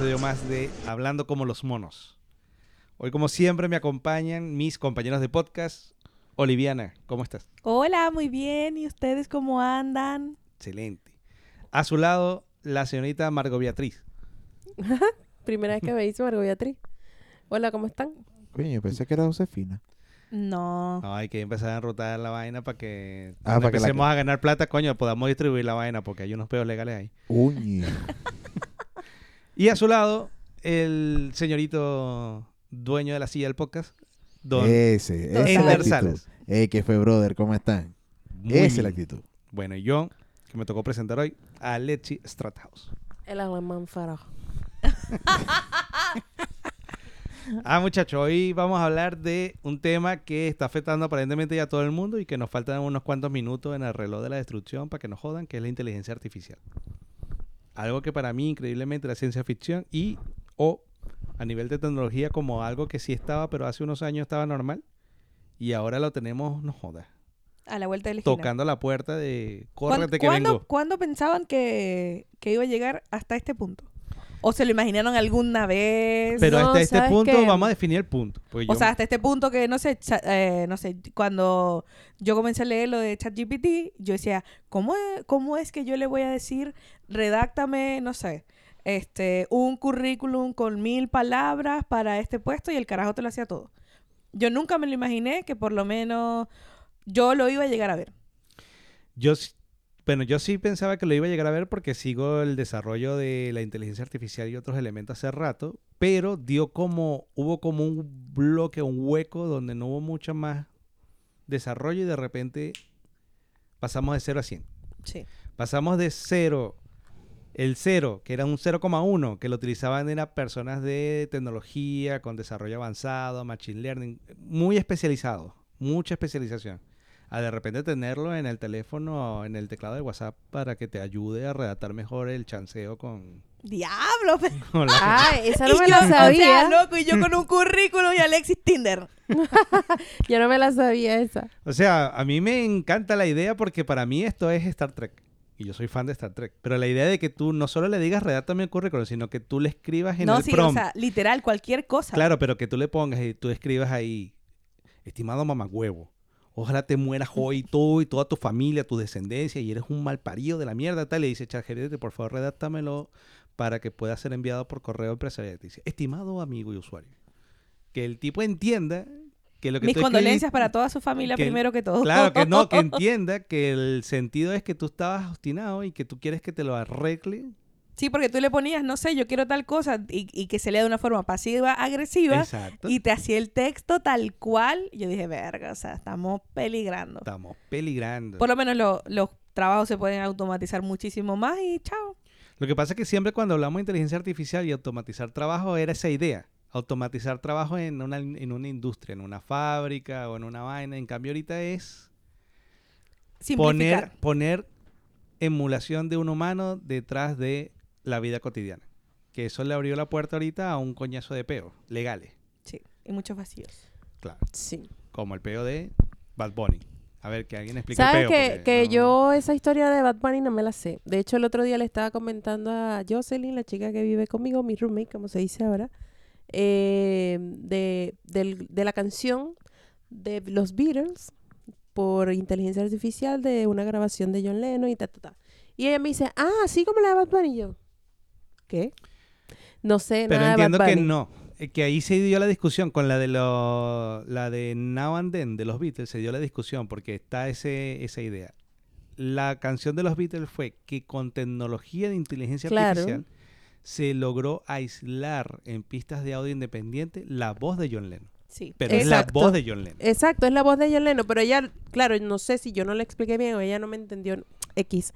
episodio más de Hablando como los monos. Hoy, como siempre, me acompañan mis compañeros de podcast. Oliviana, ¿cómo estás? Hola, muy bien. ¿Y ustedes cómo andan? Excelente. A su lado, la señorita Margot Beatriz. Primera vez que me dice Margot Beatriz. Hola, ¿cómo están? Coño, yo pensé que era Josefina. No. No, hay que empezar a enrotar la vaina para que Ah, cuando para que la- empecemos a ganar plata, coño, podamos distribuir la vaina porque hay unos peos legales ahí. Uñi. Y a su lado, el señorito dueño de la silla del podcast, Don Ese, esa es Ender. Salas. Ey, ¿qué fue, brother? ¿Cómo están? Muy Esa es la actitud. Bueno, y yo, que me tocó presentar hoy, a Lechi Strathouse. El alemán farajo. Ah, muchachos, hoy vamos a hablar de un tema que está afectando aparentemente ya a todo el mundo y que nos faltan unos cuantos minutos en el reloj de la destrucción para que nos jodan, que es la inteligencia artificial. Algo que para mí increíblemente era ciencia ficción y o a nivel de tecnología como algo que sí estaba, pero hace unos años estaba normal y ahora lo tenemos, no jodas, A la vuelta de la esquina. tocando la puerta de ¿Cuán- córrete que ¿cuándo, vengo. cuándo pensaban que, que iba a llegar hasta este punto? ¿O se lo imaginaron alguna vez? Pero No, hasta este ¿sabes punto vamos a definir el punto. porque O yo- sea, hasta este punto que, no sé, cha- eh, no sé, cuando yo comencé a leer lo de ChatGPT, yo decía, ¿cómo ¿cómo es que yo le voy a decir, redáctame, no sé, este, un currículum con mil palabras para este puesto y el carajo te lo hacía todo? Yo nunca me lo imaginé que por lo menos yo lo iba a llegar a ver. Yo, bueno, yo sí pensaba que lo iba a llegar a ver porque sigo el desarrollo de la inteligencia artificial y otros elementos hace rato, pero dio como, hubo como un bloque, un hueco donde no hubo mucho más desarrollo y de repente pasamos de 0 a 100. Sí. Pasamos de 0, el 0, que era un 0,1, que lo utilizaban eran personas de tecnología, con desarrollo avanzado, machine learning, muy especializado, mucha especialización. A de repente tenerlo en el teléfono o en el teclado de WhatsApp para que te ayude a redactar mejor el chanceo con, ¡Diablo! con la- Ah, esa no Y me yo, la o sea, sabía. loco, y yo con un currículum y Alexis Tinder. Yo no me la sabía esa. O sea, a mí me encanta la idea porque para mí esto es Star Trek. Y yo soy fan de Star Trek. Pero la idea de que tú no solo le digas redáctame el currículum, sino que tú le escribas en no, el sí, prompt. o sea, literal, cualquier cosa. Claro, pero que tú le pongas y tú escribas ahí, estimado mamagüevo, ojalá te mueras hoy tú y toda tu familia, tu descendencia, y eres un mal parido de la mierda, tal. Le dice, ChatGPT, por favor, redáctamelo para que pueda ser enviado por correo empresarial. Te dice, estimado amigo y usuario. Que el tipo entienda que lo que Mis condolencias para toda su familia que- primero que todo. Claro, que no, que entienda que el sentido es que tú estabas obstinado y que tú quieres que te lo arregle. Sí, porque tú le ponías, no sé, yo quiero tal cosa y, y que se lea de una forma pasiva-agresiva Exacto. y te hacía el texto tal cual. Yo dije, verga, o sea, estamos peligrando. Estamos peligrando. Por lo menos lo- los trabajos se pueden automatizar muchísimo más y chao. Lo que pasa es que siempre cuando hablamos de inteligencia artificial y automatizar trabajo era esa idea. Automatizar trabajo en una, en una industria, en una fábrica o en una vaina. En cambio ahorita es poner, poner emulación de un humano detrás de la vida cotidiana. Que eso le abrió la puerta ahorita a un coñazo de peos legales. Sí, y muchos vacíos. Claro. Sí. Como el peo de Bad Bunny. A ver, que alguien explique el ¿Sabes peo. que, porque que no- yo esa historia de Bad Bunny no me la sé? De hecho, el otro día le estaba comentando a Jocelyn, la chica que vive conmigo, mi roommate, como se dice ahora, eh, de, del- de la canción de los Beatles por inteligencia artificial de una grabación de John Lennon y ta, ta, ta. Y ella me dice, ah, así como la de Bad Bunny. Y yo, ¿qué? No sé Pero nada de entiendo Bad que Bunny. no. Eh, Que ahí se dio la discusión con la de lo, la de Now and Then de los Beatles, se dio la discusión porque está ese, esa idea. La canción de los Beatles fue que con tecnología de inteligencia Claro. artificial se logró aislar en pistas de audio independiente la voz de John Lennon. Sí. Pero es la voz de John Lennon. Exacto, es la voz de John Lennon, pero ella, claro, no sé si yo no le expliqué bien o ella no me entendió X.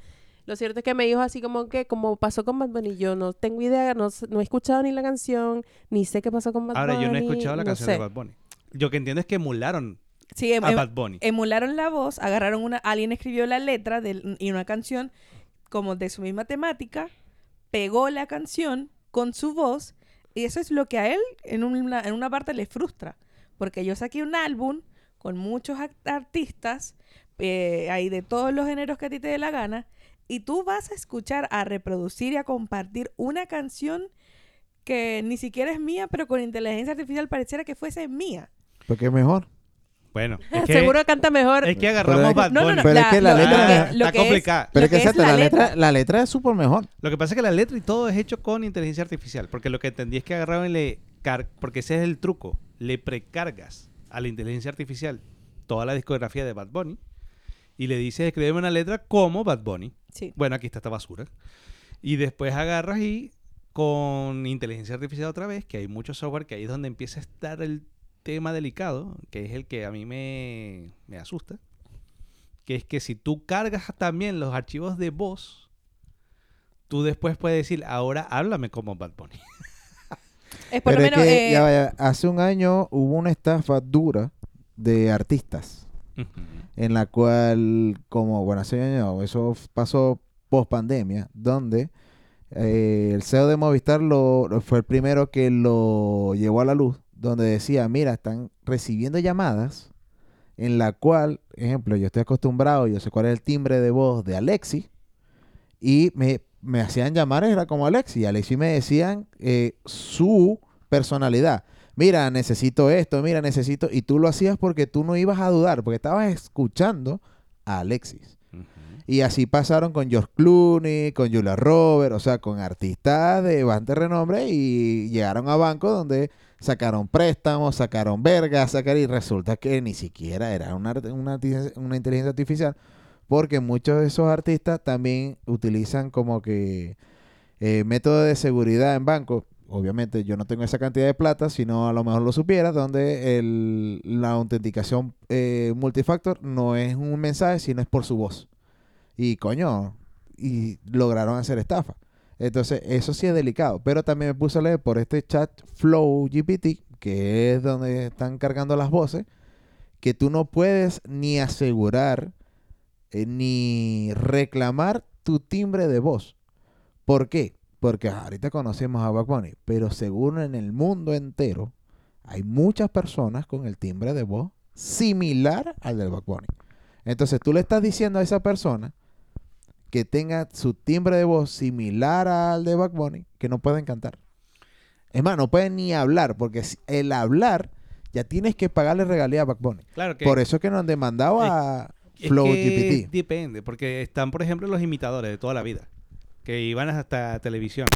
Lo cierto es que me dijo así como que, como pasó con Bad Bunny, yo no tengo idea, no, no he escuchado ni la canción, ni sé qué pasó con Bad Ahora, Bunny. yo no he escuchado la no canción sé. de Bad Bunny. Yo que entiendo es que emularon Sí, em- a em- Bad Bunny. emularon la voz, agarraron una, alguien escribió la letra de, y una canción como de su misma temática, pegó la canción con su voz y eso es lo que a él en una, en una parte le frustra, porque yo saqué un álbum con muchos artistas, eh, de todos los géneros que a ti te dé la gana, Y tú vas a escuchar, a reproducir y a compartir una canción que ni siquiera es mía, pero con inteligencia artificial pareciera que fuese mía. Porque es mejor. Bueno, es que, Seguro canta mejor. es que agarramos Pero es- Bad No, no, Bunny. no. Pero es que la letra- lo que- está complicada. Pero es que que es exacto, la la letra, letra. la letra es súper mejor. Lo que pasa es que la letra y todo es hecho con inteligencia artificial. Porque lo que entendí es que agarraron y le... car- Porque ese es el truco. Le precargas a la inteligencia artificial toda la discografía de Bad Bunny y le dices, escríbeme una letra como Bad Bunny. Sí. Bueno, aquí está esta basura. Y después agarras y con inteligencia artificial otra vez, que hay mucho software que ahí es donde empieza a estar el tema delicado, que es el que a mí me, me asusta, que es que si tú cargas también los archivos de voz, tú después puedes decir, ahora háblame como Bad Bunny. Es por Pero lo es menos... que eh, ya vaya, hace un año hubo una estafa dura de artistas. en la cual, como bueno, hace años, eso f- pasó post pandemia, donde eh, el CEO de Movistar lo, lo- fue el primero que lo llevó a la luz, donde decía, mira, están recibiendo llamadas en la cual, ejemplo, yo estoy acostumbrado, yo sé cuál es el timbre de voz de Alexi, y me, me hacían llamar, era como Alexi, y Alexi me decían eh, su personalidad. Mira, necesito esto, mira, necesito. Y tú lo hacías porque tú no ibas a dudar, porque estabas escuchando a Alexis. Y así pasaron con George Clooney, con Julia Roberts, o sea, con artistas de bastante renombre y llegaron a bancos donde sacaron préstamos, sacaron vergas, sacaron y resulta que ni siquiera era una, una, inteligencia artificial, porque muchos de esos artistas también utilizan como que eh, de seguridad en bancos. Obviamente yo no tengo esa cantidad de plata, sino a lo mejor lo supiera, donde el- la autenticación eh, multifactor no es un mensaje, sino es por su voz. Y coño, y lograron hacer estafa. Entonces, eso sí es delicado. Pero también me puse a leer por este chat Flow GPT, que es donde están cargando las voces, que tú no puedes ni asegurar eh, ni reclamar tu timbre de voz. ¿Por qué? Porque ahorita conocemos a Bad pero según en el mundo entero hay muchas personas con el timbre de voz similar al del Bad. Entonces tú le estás diciendo a esa persona que tenga su timbre de voz similar al de Bad Bunny, que no pueden cantar. Es más, no pueden ni hablar, porque el hablar ya tienes que pagarle regalía a Bad Bunny. Claro que Por eso es que nos han demandado a es Flow que GPT. depende, porque están, por ejemplo, los imitadores de toda la vida, que iban hasta televisión.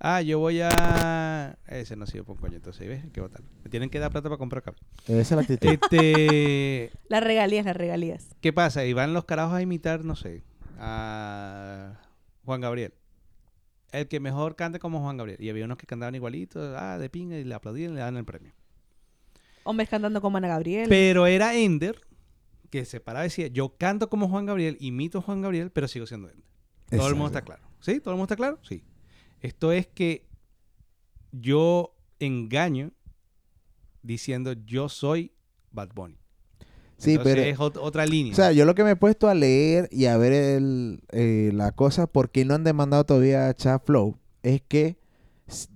Ah, yo voy a... Ese no sirve por un coño, entonces, ¿ves? Hay que. Me tienen que dar plata para comprar cable. Esa es la actitud. Este... Las regalías, las regalías. ¿Qué pasa? Y van los carajos a imitar, no sé, a Juan Gabriel. El que mejor cante como Juan Gabriel. Y había unos que cantaban igualitos, ah, de pinga, y le aplaudían y le dan el premio. Hombres cantando como Ana Gabriel. Pero era Ender que se paraba y decía, yo canto como Juan Gabriel, imito a Juan Gabriel, pero sigo siendo Ender. Todo el mundo está claro. ¿Sí? ¿Todo el mundo está claro? Sí. Esto es que yo engaño diciendo yo soy Bad Bunny. Sí, Entonces pero... es ot- otra línea. O sea, yo lo que me he puesto a leer y a ver el, eh, la cosa, por qué no han demandado todavía a Chat Flow, es que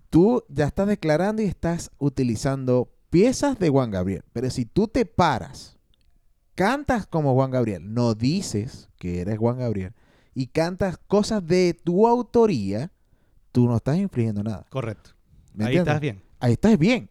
tú ya estás declarando y estás utilizando piezas de Juan Gabriel. Pero si tú te paras, cantas como Juan Gabriel, no dices que eres Juan Gabriel, y cantas cosas de tu autoría, tú no estás infringiendo nada. Correcto. ¿Me Ahí entiendes? estás bien. Ahí estás bien.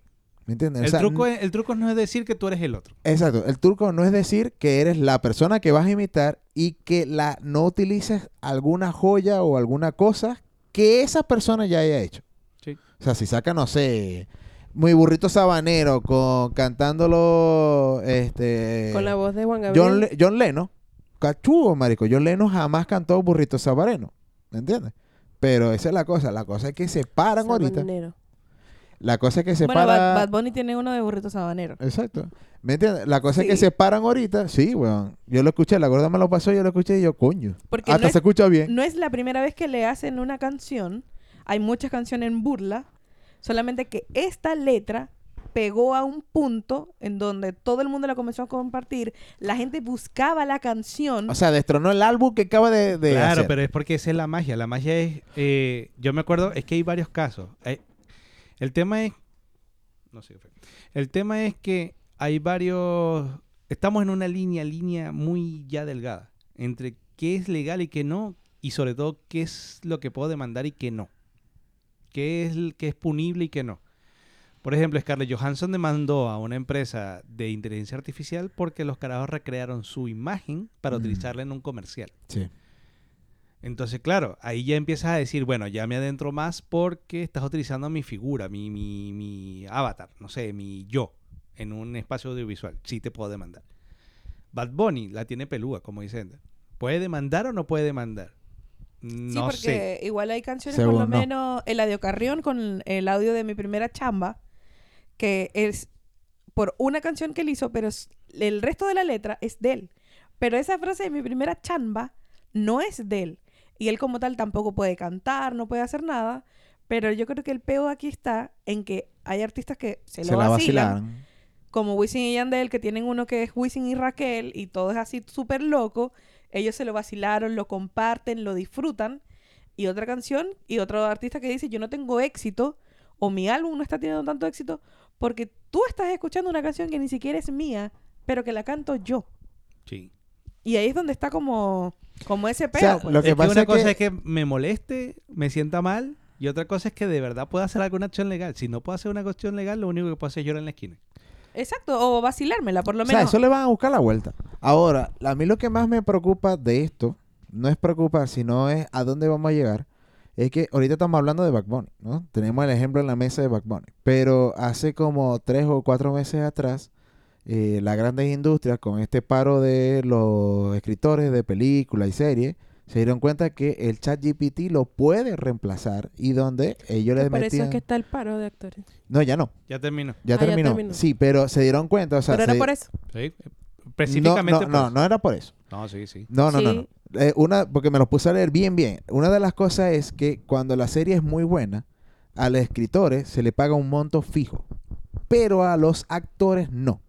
¿Me entiendes? O El sea, truco, es- el truco no es decir que tú eres el otro. Exacto, el turco no es decir que eres la persona que vas a imitar y que la no utilices alguna joya o alguna cosa que esa persona ya haya hecho. Sí. O sea, si saca, no sé, muy burrito sabanero con cantándolo este Con la voz de Juan Gabriel. John, Le- John Leno, cachugo, marico. John Leno jamás cantó burrito sabanero, ¿me entiendes? Pero esa es la cosa, la cosa es que se paran ahorita. La cosa es que se bueno, para Bad, Bad Bunny tiene uno de burrito sabanero. Exacto. ¿Me entiendes? La cosa es que se paran ahorita. Sí, weón. Yo lo escuché, la gorda me lo pasó, yo lo escuché y yo, coño. Porque Hasta no es, se escucha bien. no es la primera vez que le hacen una canción. Hay muchas canciones en burla. Solamente que esta letra pegó a un punto en donde todo el mundo la comenzó a compartir. La gente buscaba la canción. O sea, destronó el álbum que acaba de, de claro, hacer. pero es porque esa es la magia. La magia es. eh, yo me acuerdo, es que hay varios casos. Eh, el tema es. No sé qué. El tema es que hay varios. Estamos en una línea, línea muy ya delgada. Entre qué es legal y qué no. y sobre todo qué es lo que puedo demandar y qué no. ¿Qué es, qué es punible y qué no? Por ejemplo, Scarlett Johansson demandó a una empresa de inteligencia artificial porque los carajos recrearon su imagen para Mm. utilizarla en un comercial. Sí. Entonces, claro, ahí ya empiezas a decir, bueno, ya me adentro más porque estás utilizando mi figura, mi, mi, mi avatar, no sé, mi yo, en un espacio audiovisual. Sí te puedo demandar. Bad Bunny la tiene pelúa, como dicen. ¿Puede demandar o no puede demandar? Sí, No porque sé. igual hay canciones, Según por lo no. menos Eladio Carrión con el audio de mi primera chamba, que es por una canción que él hizo, pero el resto de la letra es de él. Pero esa frase de mi primera chamba no es de él. Y él como tal tampoco puede cantar, no puede hacer nada. Pero yo creo que el peo aquí está en que hay artistas que se, Se lo la vacilan, vacilaron. como Wisin y Yandel, que tienen uno que es Wisin y Raquel, y todo es así súper loco. Ellos se lo vacilaron, lo comparten, lo disfrutan. Y otra canción, y otro artista que dice, yo no tengo éxito, o mi álbum no está teniendo tanto éxito, porque tú estás escuchando una canción que ni siquiera es mía, pero que la canto yo. Sí. Y ahí es donde está como, como ese peo. sea, pues. lo que es que pasa una es cosa que- es que me moleste, me sienta mal, y otra cosa es que de verdad pueda hacer alguna acción legal. Si no puedo hacer una cuestión legal, lo único que puedo hacer es llorar en la esquina. Exacto, o vacilármela, por lo O sea, menos. eso le van a buscar la vuelta. Ahora, a mí lo que más me preocupa de esto, no es preocupar, sino es a dónde vamos a llegar. Es que ahorita estamos hablando de Back Bunny, ¿no? Tenemos el ejemplo en la mesa de Back Bunny. Pero hace como tres o cuatro meses atrás, eh, las grandes industrias, con este paro de los escritores de películas y series, se dieron cuenta que el chat GPT lo puede reemplazar y donde ellos les Por eso es metían... que está el paro de actores. No, ya no. Ya termino. Ya, Ah, ya terminó. terminó. Sí, pero se dieron cuenta, o sea... Pero era se- por eso. Sí. Específicamente no, por no, eso. no era por eso. No, sí, sí. No, no, no, Sí. no. Eh, una, porque me lo puse a leer bien, bien. Una de las cosas es que cuando la serie es muy buena, a los escritores se le paga un monto fijo, pero a los actores no.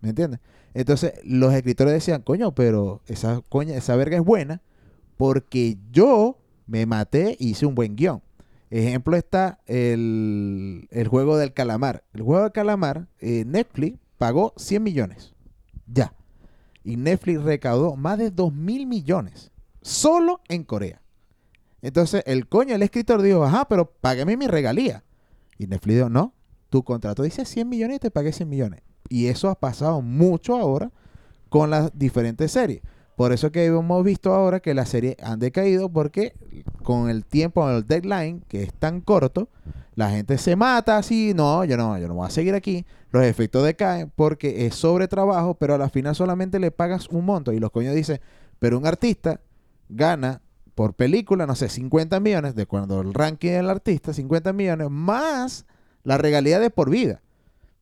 ¿Me entiendes? Entonces, los escritores decían, coño, pero esa coña, esa verga es buena porque yo me maté y hice un buen guion. Ejemplo está el, el juego del calamar. El juego del calamar, eh, Netflix pagó 100 millones. Ya. Y Netflix recaudó más de 2 mil millones. Solo en Corea. Entonces, el coño, el escritor dijo, ajá, pero págame mi regalía. Y Netflix dijo, no, tu contrato dice 100 millones y te pagué 100 millones. Y eso ha pasado mucho ahora con las diferentes series. Por eso que hemos visto ahora que las series han decaído porque con el tiempo, el deadline, que es tan corto, la gente se mata así, no, yo no, yo no voy a seguir aquí. Los efectos decaen porque es sobre trabajo, pero a la final solamente le pagas un monto. Y los coños dicen, pero un artista gana por película, no sé, 50 millones, de cuando el ranking del artista, 50 millones, más la regalía de por vida.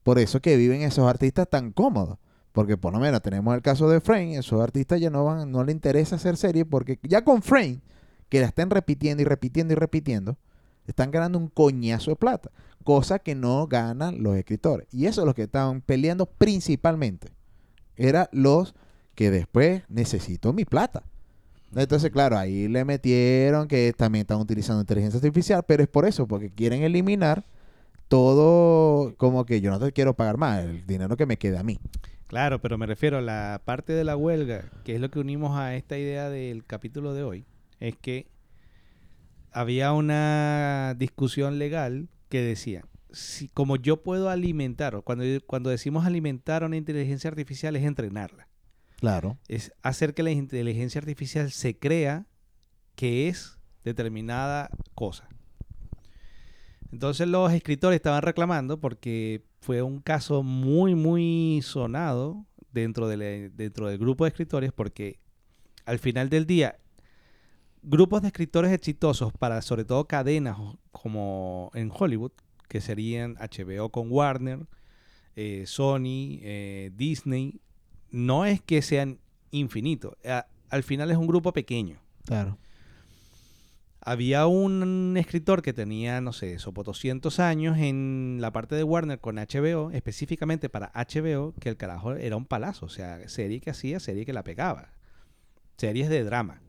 Por eso que viven esos artistas tan cómodos. Porque por lo menos tenemos el caso de Frame, esos artistas ya no van, no le interesa hacer serie porque ya con Frame, que la estén repitiendo y repitiendo y repitiendo, están ganando un coñazo de plata, cosa que no ganan los escritores. Y eso es lo que estaban peleando principalmente. Era los que después necesito mi plata. Entonces, claro, ahí le metieron que también están utilizando inteligencia artificial, pero es por eso, porque quieren eliminar todo como que yo no te quiero pagar más, el dinero que me queda a mí. Claro, pero me refiero a la parte de la huelga, que es lo que unimos a esta idea del capítulo de hoy, es que había una discusión legal que decía, si como yo puedo alimentar, o cuando, cuando decimos alimentar a una inteligencia artificial es entrenarla, Claro. es hacer que la inteligencia artificial se crea que es determinada cosa. Entonces los escritores estaban reclamando porque fue un caso muy, muy sonado dentro, de la- dentro del grupo de escritores porque al final del día, grupos de escritores exitosos para sobre todo cadenas como en Hollywood, que serían HBO con Warner, eh, Sony, eh, Disney, no es que sean infinitos. Al final es un grupo pequeño. Claro. Había un escritor que tenía, no sé, sopo 200 años en la parte de Warner con HBO, específicamente para HBO, que el carajo era un palazo. O sea, serie que hacía, serie que la pegaba. Series de drama.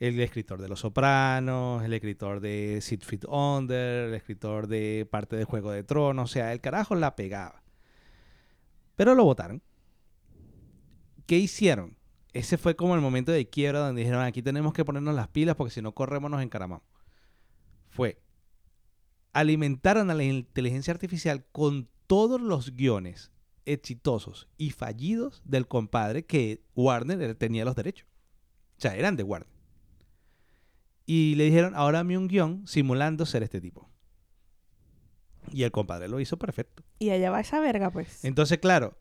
El escritor de Los Sopranos, el escritor de Six Feet Under, el escritor de parte de Juego de Tronos. O sea, el carajo la pegaba. Pero lo votaron. ¿Qué hicieron? Ese fue como el momento de quiebra donde dijeron, aquí tenemos que ponernos las pilas porque si no corremos nos encaramamos. Fue, alimentaron a la inteligencia artificial con todos los guiones exitosos y fallidos del compadre que Warner tenía los derechos. O sea, eran de Warner. Y le dijeron, ahora dame un guion simulando ser este tipo. Y el compadre lo hizo perfecto. Y allá va esa verga, pues. Entonces, claro,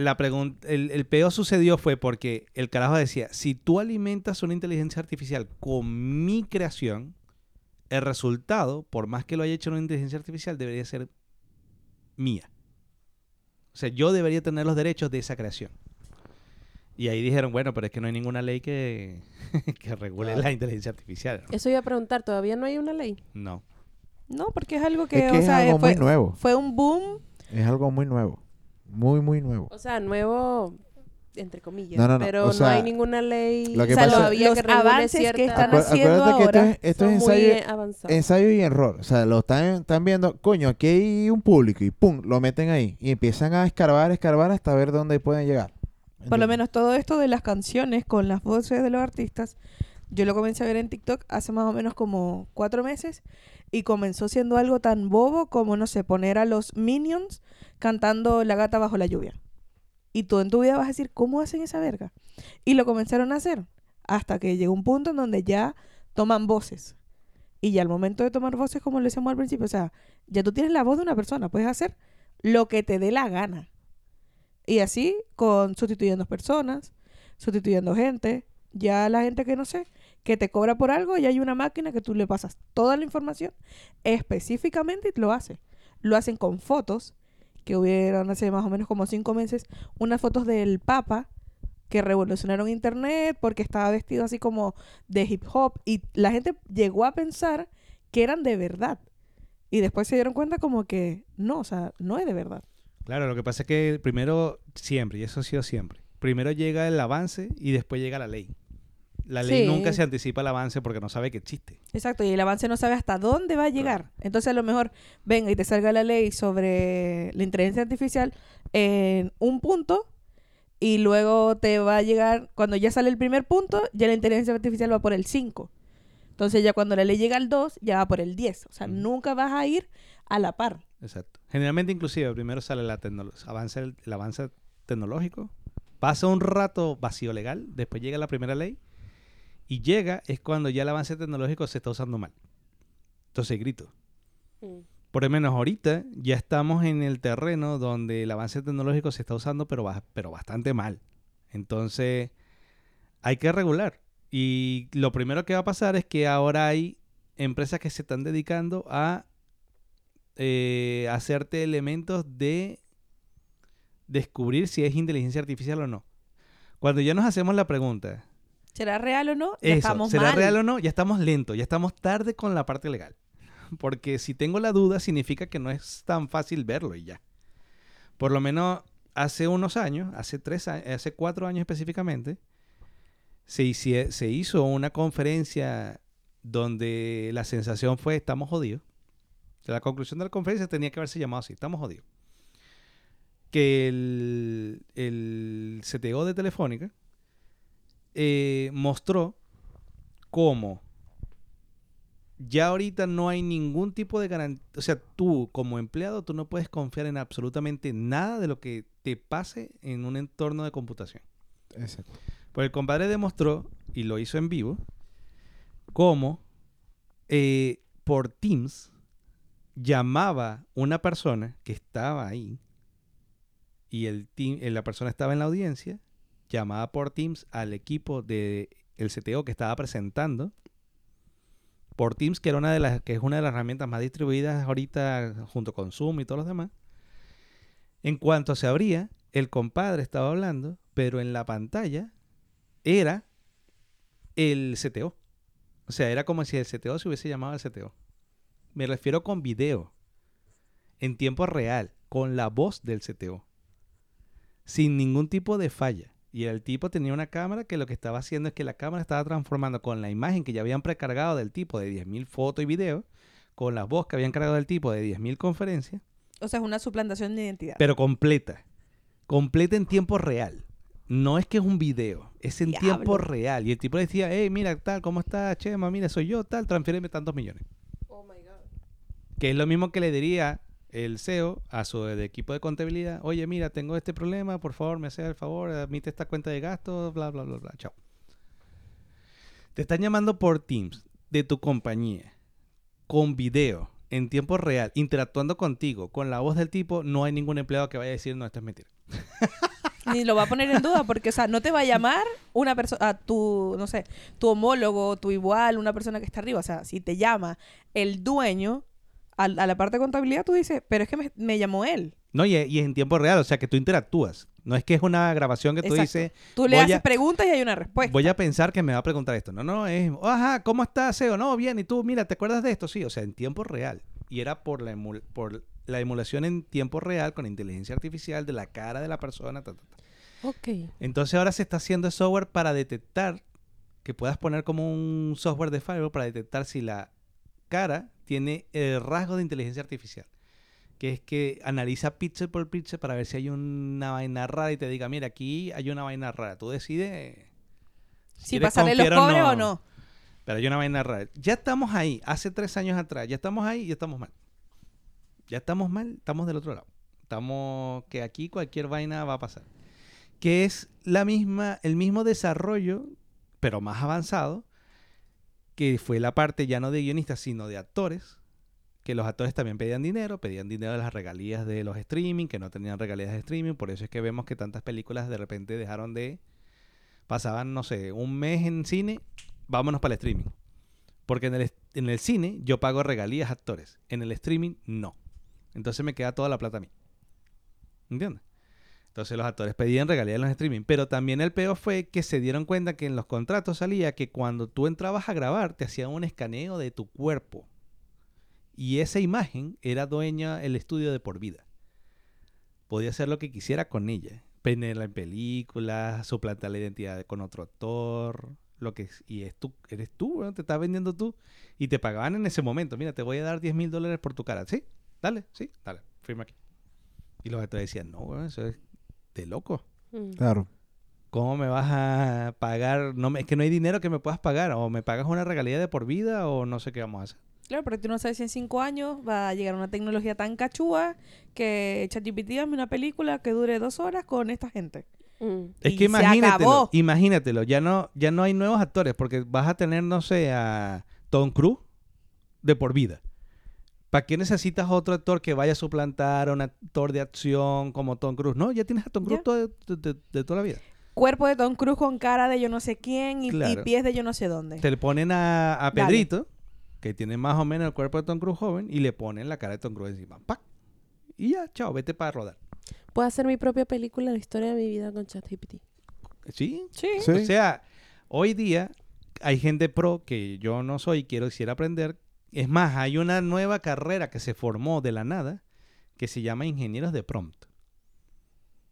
la pregunta, el, el peor sucedió fue porque el carajo decía, si tú alimentas una inteligencia artificial con mi creación, el resultado, por más que lo haya hecho una inteligencia artificial, debería ser mía. O sea, yo debería tener los derechos de esa creación. Y ahí dijeron, bueno, pero es que no hay ninguna ley que, que regule la inteligencia artificial. ¿no? Eso iba a preguntar, ¿todavía no hay una ley? No. No, porque es algo que, Es que o es sea, algo fue, muy nuevo. fue un boom. Es algo muy nuevo. Muy, muy nuevo. O sea, nuevo, entre comillas. No, no, no, Pero o no hay ninguna ley lo que O sea, pasa- los, todavía los que avances que están haciendo acuérdate que ahora. esto es, esto son es muy ensayo, avanzados. ensayo y error. O sea, lo están, están viendo, coño, aquí hay un público y pum, lo meten ahí. Y empiezan a escarbar, escarbar hasta ver dónde pueden llegar. Por lo menos todo esto de las canciones con las voces de los artistas, yo lo comencé a ver en TikTok hace más o menos como cuatro meses y comenzó siendo algo tan bobo como, no sé, poner a los Minions cantando La gata bajo la lluvia. Y tú en tu vida vas a decir, ¿cómo hacen esa verga? Y lo comenzaron a hacer hasta que llegó un punto en donde ya toman voces. Y ya al momento de tomar voces, como le decíamos al principio, o sea, ya tú tienes la voz de una persona, puedes hacer lo que te dé la gana. Y así, con sustituyendo personas, sustituyendo gente, ya la gente que no sé, que te cobra por algo, ya hay una máquina que tú le pasas toda la información específicamente y lo hace. Lo hacen con fotos, que hubieron hace más o menos como cinco meses, unas fotos del Papa que revolucionaron internet porque estaba vestido así como de hip hop y la gente llegó a pensar que eran de verdad. Y después se dieron cuenta como que no, o sea, no es de verdad. Claro, lo que pasa es que primero, siempre, y eso ha sido siempre, primero llega el avance y después llega la ley. La ley Sí. nunca se anticipa al avance porque no sabe que existe. Exacto, y el avance no sabe hasta dónde va a llegar. Entonces a lo mejor venga y te salga la ley sobre la inteligencia artificial en un punto y luego te va a llegar, cuando ya sale el primer punto, ya la inteligencia artificial va por el 5. Entonces ya cuando la ley llega al 2, ya va por el 10. O sea, Ujú. nunca vas a ir a la par. Exacto. Generalmente, inclusive, primero sale la avance, el, el avance tecnológico, pasa un rato vacío legal, después llega la primera ley, y llega es cuando ya el avance tecnológico se está usando mal. Entonces grito. Mm. Por lo menos ahorita ya estamos en el terreno donde el avance tecnológico se está usando, pero, ba- pero bastante mal. Entonces, hay que regular. Y lo primero que va a pasar es que ahora hay empresas que se están dedicando a eh, hacerte elementos de descubrir si es inteligencia artificial o no. Cuando ya nos hacemos la pregunta, ¿Será real o no? Ya eso, estamos ¿será mal. real o no? Ya estamos lentos, ya estamos tarde con la parte legal. Porque si tengo la duda, significa que no es tan fácil verlo y ya. Por lo menos hace unos años, hace tres años, hace cuatro años específicamente, se, hicie- se hizo una conferencia donde la sensación fue estamos jodidos. O sea, la conclusión de la conferencia tenía que haberse llamado así, estamos jodidos. Que el, el CTO de Telefónica eh, mostró cómo ya ahorita no hay ningún tipo de garantía. O sea, tú como empleado, tú no puedes confiar en absolutamente nada de lo que te pase en un entorno de computación. Exacto. Pues el compadre demostró, y lo hizo en vivo, cómo eh, por Teams llamaba una persona que estaba ahí y el team, eh, la persona estaba en la audiencia, llamaba por Teams al equipo de el CTO que estaba presentando por Teams, que era una de las que es una de las herramientas más distribuidas ahorita junto con Zoom y todos los demás. En cuanto se abría, el compadre estaba hablando, pero en la pantalla era el CTO. O sea, era como si el CTO se hubiese llamado al CTO. Me refiero con video, en tiempo real, con la voz del CTO, sin ningún tipo de falla. Y el tipo tenía una cámara que lo que estaba haciendo es que la cámara estaba transformando con la imagen que ya habían precargado del tipo de 10.000 fotos y videos, con la voz que habían cargado del tipo de 10.000 conferencias, O sea, es una suplantación de identidad. pero completa. Completa en tiempo real. no es que es un video, es en tiempo real. Y el tipo le decía, hey, mira, tal, ¿cómo estás, Chema? Mira, soy yo, tal, transfíreme tantos millones. Oh my God. Que es lo mismo que le diría el CEO a su equipo de contabilidad, oye, mira, tengo este problema, por favor, me hace el favor, admite esta cuenta de gastos, bla, bla, bla, bla, chao. Te están llamando por Teams de tu compañía, con video, en tiempo real, interactuando contigo, con la voz del tipo, no hay ningún empleado que vaya a decir, no, esto es mentira. Ni lo va a poner en duda porque, o sea, no te va a llamar una persona, tu, no sé, tu homólogo, tu igual, una persona que está arriba. O sea, si te llama el dueño a, a la parte de contabilidad, tú dices, pero es que me, me llamó él. No, y, y es en tiempo real, o sea que tú interactúas. No es que es una grabación que tú Exacto. dices, Tú le haces a- preguntas y hay una respuesta. voy a pensar que me va a preguntar esto. No, no, es, ajá, ¿cómo estás, SEO? No, bien, y tú, mira, ¿te acuerdas de esto? Sí, o sea, en tiempo real. Y era por la, emul- por la emulación en tiempo real con inteligencia artificial de la cara de la persona. ta, ta, ta. Ok. Entonces ahora se está haciendo software para detectar, que puedas poner como un software de firewall para detectar si la cara tiene el rasgo de inteligencia artificial. Que es que analiza pixel por pixel para ver si hay una vaina rara y te diga, mira, aquí hay una vaina rara. Tú decides si quieres pasarle los cobres o no. Pero hay una vaina rara. Ya estamos ahí, hace tres años atrás, ya estamos ahí y ya estamos mal. Ya estamos mal, estamos del otro lado. Estamos que aquí cualquier vaina va a pasar. Que es la misma, el mismo desarrollo, pero más avanzado, que fue la parte ya no de guionistas, sino de actores. Que los actores también pedían dinero, pedían dinero de las regalías de los streaming, que no tenían regalías de streaming. Por eso es que vemos que tantas películas de repente dejaron de. Pasaban, no sé, un mes en cine, vámonos para el streaming. Porque en el, en el cine yo pago regalías a actores. En el streaming, no. Entonces me queda toda la plata a mí. ¿Entiendes? Entonces los actores pedían regalías en los streaming. Pero también el peor fue que se dieron cuenta que en los contratos salía que cuando tú entrabas a grabar te hacían un escaneo de tu cuerpo. Y esa imagen era dueña el estudio de por vida. Podía hacer lo que quisiera con ella. Ponerla en películas, suplantar la identidad con otro actor, lo que es- y es tú, eres tú, weón, te estás vendiendo tú y te pagaban en ese momento. Mira, te voy a dar 10 mil dólares por tu cara. Sí, dale, sí, dale, firma aquí. Y los actores decían, no, eso es de loco. Mm. Claro. ¿Cómo me vas a pagar? No, me- es que no hay dinero que me puedas pagar. O me pagas una regalía de por vida o no sé qué vamos a hacer. Claro, porque tú no sabes si en cinco años va a llegar una tecnología tan cachúa que ChatGPT hazme una película que dure dos horas con esta gente. Mm. Es Y que se imagínatelo, acabó. imagínatelo, ya no, ya no hay nuevos actores porque vas a tener, no sé, a Tom Cruise de por vida. ¿Para qué necesitas otro actor que vaya a suplantar a un actor de acción como Tom Cruise? No, ya tienes a Tom Cruise de, de- de- de toda la vida. Cuerpo de Tom Cruise con cara de yo no sé quién y, y pies de yo no sé dónde. Te le ponen a, a Dale. Pedrito, que tiene más o menos el cuerpo de Tom Cruise joven, y le ponen la cara de Tom Cruise encima. ¡Pac! Y ya, chao, vete para rodar. Puedo hacer mi propia película, la historia de mi vida con ChatGPT. ¿Sí? Sí. Sí. O sea, hoy día hay gente pro que yo no soy, quiero quisiera aprender. Es más, hay una nueva carrera que se formó de la nada que se llama ingenieros de prompt.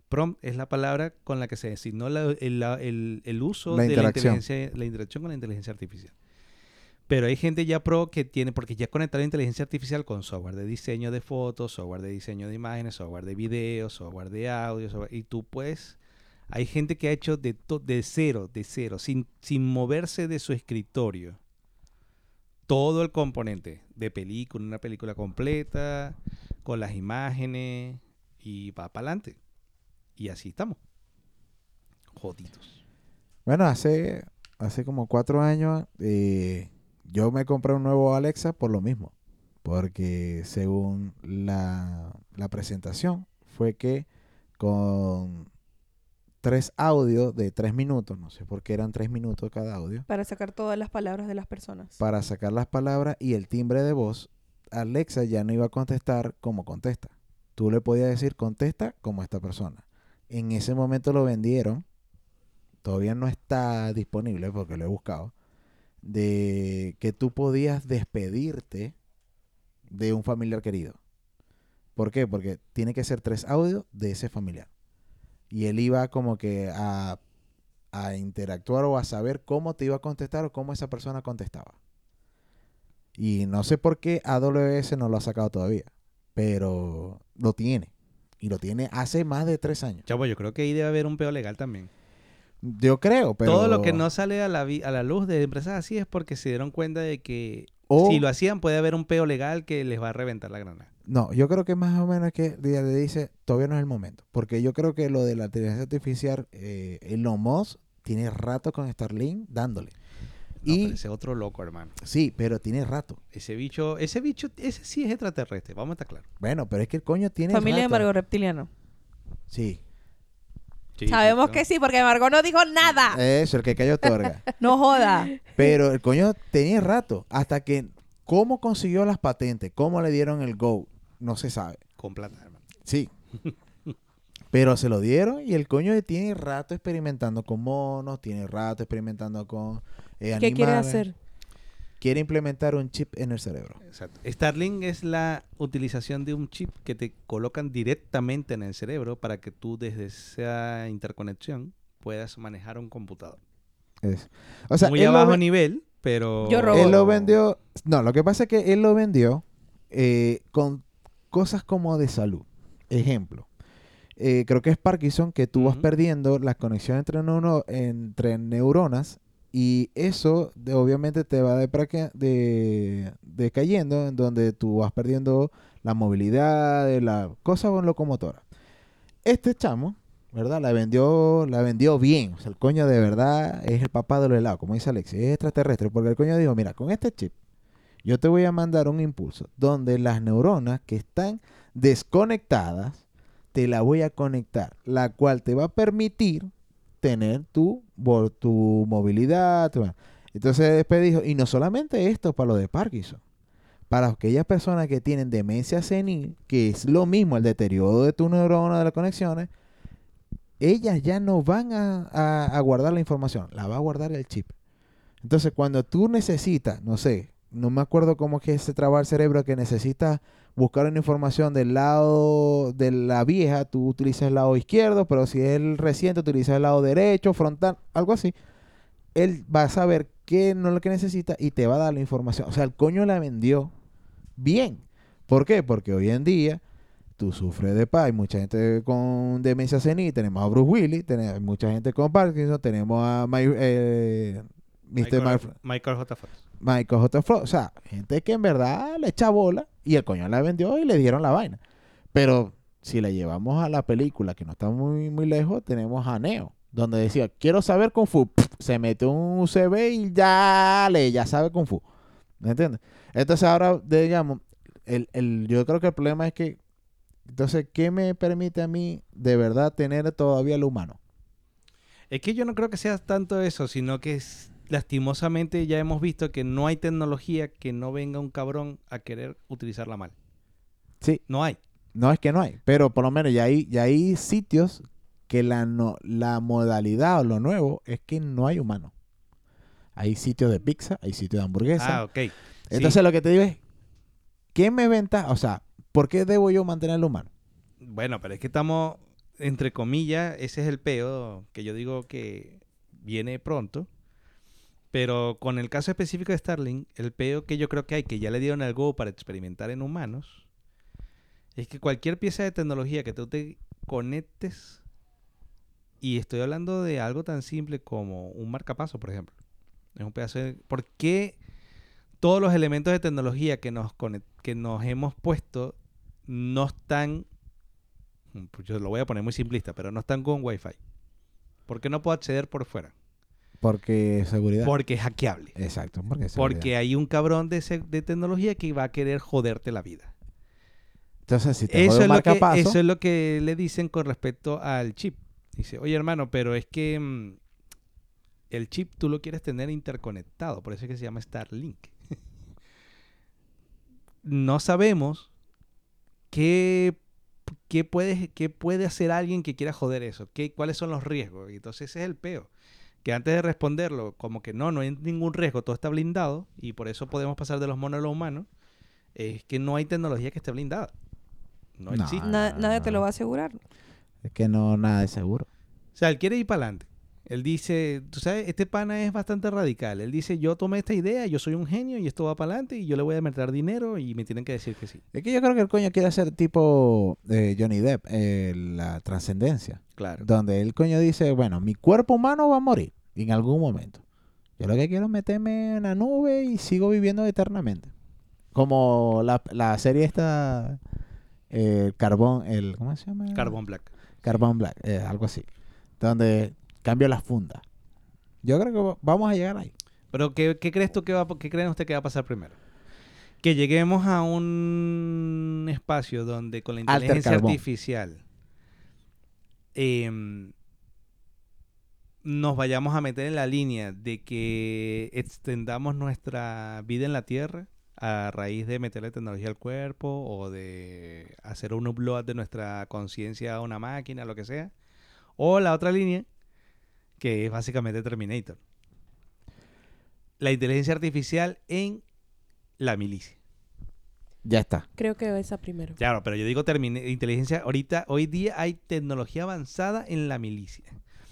Prompt es la palabra con la que se designó la- el, la- el- el uso La de la inteligencia, la interacción con la inteligencia artificial. Pero hay gente ya pro que tiene, porque ya conectar la inteligencia artificial con software de diseño de fotos, software de diseño de imágenes, software de video, software de audio, software- y tú puedes hay gente que ha hecho de, to- de cero, de cero, sin, sin moverse de su escritorio. Todo el componente de película, una película completa, con las imágenes, y va para adelante. Y así estamos. Jodidos. Bueno, hace, hace como cuatro años eh, yo me compré un nuevo Alexa por lo mismo. Porque según la, la presentación fue que con tres audios de tres minutos, no sé por qué eran tres minutos cada audio, Para sacar todas las palabras de las personas. para sacar las palabras y el timbre de voz, Alexa ya no iba a contestar como contesta. Tú le podías decir contesta como esta persona. En ese momento lo vendieron, todavía no está disponible porque lo he buscado, de que tú podías despedirte de un familiar querido. ¿Por qué? Porque tiene que ser tres audios de ese familiar. Y él iba como que a, a interactuar o a saber cómo te iba a contestar o cómo esa persona contestaba. Y no sé por qué AWS no lo ha sacado todavía, pero lo tiene. Y lo tiene hace más de tres años. Chavo, yo creo que ahí debe haber un peo legal también. Yo creo, pero... Todo lo que no sale a la, vi- a la luz de empresas así es porque se dieron cuenta de que O- si lo hacían puede haber un peo legal que les va a reventar la granada. No, yo creo que más o menos que le le dice, todavía no es el momento. Porque yo creo que lo de la inteligencia artificial, eh, Elon Musk tiene rato con Starlink dándole. No, y pero ese otro loco, hermano. sí, pero tiene rato. Ese bicho, ese bicho, ese sí es extraterrestre, vamos a estar claros. Bueno, pero es que el coño tiene Familia de. Margot Reptiliano. Sí, Sabemos que sí, porque Margot no dijo nada. eso, el que cayó otorga. No joda. pero el coño tenía rato. Hasta que, ¿cómo consiguió las patentes? ¿Cómo le dieron el go? No se sabe. Con plata, hermano. Sí. Pero se lo dieron y el coño tiene rato experimentando con monos, tiene rato experimentando con eh, ¿Qué quiere hacer? Quiere implementar un chip en el cerebro. Exacto. Starlink es la utilización de un chip que te colocan directamente en el cerebro para que tú desde esa interconexión puedas manejar un computador. Es- O sea, Muy abajo ve- nivel, pero... Yo robo. él lo vendió. No, lo que pasa es que él lo vendió eh, con cosas como de salud. Ejemplo. eh, creo que es Parkinson que tú vas perdiendo la conexión entre neuronas y eso de- obviamente te va depraque- de, decayendo en donde tú vas perdiendo la movilidad, de la cosa locomotora. Este chamo, ¿verdad? La vendió, la vendió bien. O sea, el coño de verdad es el papá de los helados, como dice Alexis, es extraterrestre, porque el coño dijo, mira, con este chip yo te voy a mandar un impulso donde las neuronas que están desconectadas te la voy a conectar, la cual te va a permitir tener tu, vo- tu movilidad. Entonces después dijo, y no solamente esto para lo de Parkinson, para aquellas personas que tienen demencia senil, que es lo mismo el deterioro de tu neurona de las conexiones, ellas ya no van a, guardar la información, la va a guardar el chip. Entonces, cuando tú necesitas, no sé, no me acuerdo cómo es que se traba el cerebro, que necesitas buscar una información del lado de la vieja, tú utilizas el lado izquierdo, pero si es el reciente, utilizas el lado derecho, frontal, algo así. Él va a saber qué no es lo que necesita y te va a dar la información. O sea, el coño la vendió bien. ¿Por qué? Porque hoy en día tú sufres de paz. Hay mucha gente con demencia senil. Tenemos a Bruce Willis, tenemos mucha gente con Parkinson, tenemos a My- eh, Mr. Michael, Michael J. Fox. Michael J. Fox. O sea, gente que en verdad le echa bola y el coño la vendió y le dieron la vaina. Pero si la llevamos a la película, que no está muy, muy lejos, tenemos a Neo, donde decía, quiero saber Kung Fu. Se mete un USB y ya le, ya sabe Kung Fu. ¿Me entiendes? Entonces ahora, digamos, el, el, yo creo que el problema es que, entonces, ¿qué me permite a mí de verdad tener todavía lo humano? Es que yo no creo que sea tanto eso, sino que es- lastimosamente ya hemos visto que no hay tecnología que no venga un cabrón a querer utilizarla mal. Sí, No hay. No es que no hay, pero por lo menos ya hay, ya hay sitios que la, no, la modalidad o lo nuevo es que no hay humano. Hay sitios de pizza, hay sitios de hamburguesa. Ah, ok. Sí. Entonces lo que te digo es, ¿qué me venta? O sea, ¿por qué debo yo mantenerlo humano? Bueno, pero es que estamos, entre comillas, ese es el peo que yo digo que viene pronto. Pero con el caso específico de Starlink, el peo que yo creo que hay, que ya le dieron al Go para experimentar en humanos, es que cualquier pieza de tecnología que tú te conectes, y estoy hablando de algo tan simple como un marcapaso, por ejemplo. Es un pedazo de... ¿Por qué todos los elementos de tecnología que nos, que nos hemos puesto no están pues yo lo voy a poner muy simplista, pero no están con Wi-Fi. ¿Por qué no puedo acceder por fuera? Porque seguridad. Porque es hackeable. Exacto, porque. Porque hay un cabrón de, tecnología que va a querer joderte la vida. Entonces, si te Eso es, lo que, eso es lo que le dicen con respecto al chip. Dice, oye hermano, pero es que mm, el chip tú lo quieres tener interconectado, por eso es que se llama Starlink. no sabemos qué, qué, puede, qué puede hacer alguien que quiera joder eso, qué, cuáles son los riesgos. Entonces ese es el peo. Que antes de responderlo, como que no, no hay ningún riesgo, todo está blindado y por eso podemos pasar de los monos a los humanos, es que no hay tecnología que esté blindada. No No. existe. Na- nadie te lo va a asegurar. es que no nada es seguro. O sea, él quiere ir para adelante. Él dice, tú sabes, este pana es bastante radical. Él dice, yo tomé esta idea, yo soy un genio y esto va para adelante y yo le voy a meter dinero y me tienen que decir que sí. Es que yo creo que el coño quiere hacer tipo eh, Johnny Depp, eh, la trascendencia. Claro. Donde el coño dice, bueno, mi cuerpo humano va a morir en algún momento. Yo lo que quiero es meterme en la nube y sigo viviendo eternamente. Como la, la serie esta, eh, Carbón, el, ¿cómo se llama? Carbon Black. Carbon Black, algo así. Donde cambio las fundas. Yo creo que va- vamos a llegar ahí. Pero ¿qué, qué crees tú que va, qué creen usted que va a pasar primero? Que lleguemos a un espacio donde con la inteligencia artificial em, nos vayamos a meter en la línea de que extendamos nuestra vida en la Tierra a raíz de meterle tecnología al cuerpo o de hacer un upload de nuestra conciencia a una máquina, lo que sea. O la otra línea, que es básicamente Terminator. La inteligencia artificial en la milicia. Ya está. Creo que esa primero. Claro, pero yo digo inteligencia. Ahorita, hoy día hay tecnología avanzada en la milicia.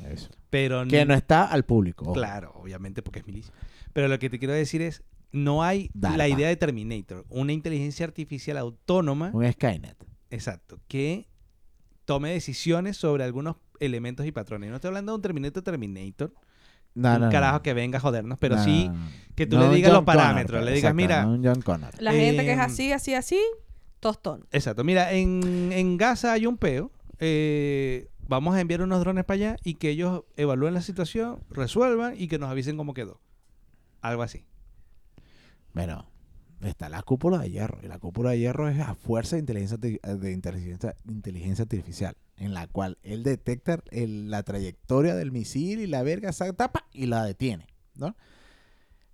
Eso. Pero Que no está al público. ojo. Claro, obviamente porque es milicia. Pero lo que te quiero decir es, no hay Darpa. la idea de Terminator, una inteligencia artificial autónoma, Un Skynet. exacto, que tome decisiones sobre algunos elementos y patrones. No estoy hablando de un Terminator Terminator, No, un no, no. carajo que venga a jodernos, pero No, sí que tú No le digas los John parámetros, pues, le digas, exacto, mira, no un John Connor. La gente que es Em, así, así, así, tostón. Exacto. Mira, en, en Gaza hay un peo. eh, vamos a enviar unos drones para allá y que ellos evalúen la situación, resuelvan y que nos avisen cómo quedó. Algo así. Bueno, está la cúpula de hierro. Y la cúpula de hierro es a fuerza de inteligencia, arti- de inteligencia, inteligencia artificial. En la cual él detecta la trayectoria del misil y la verga se tapa y la detiene. ¿no?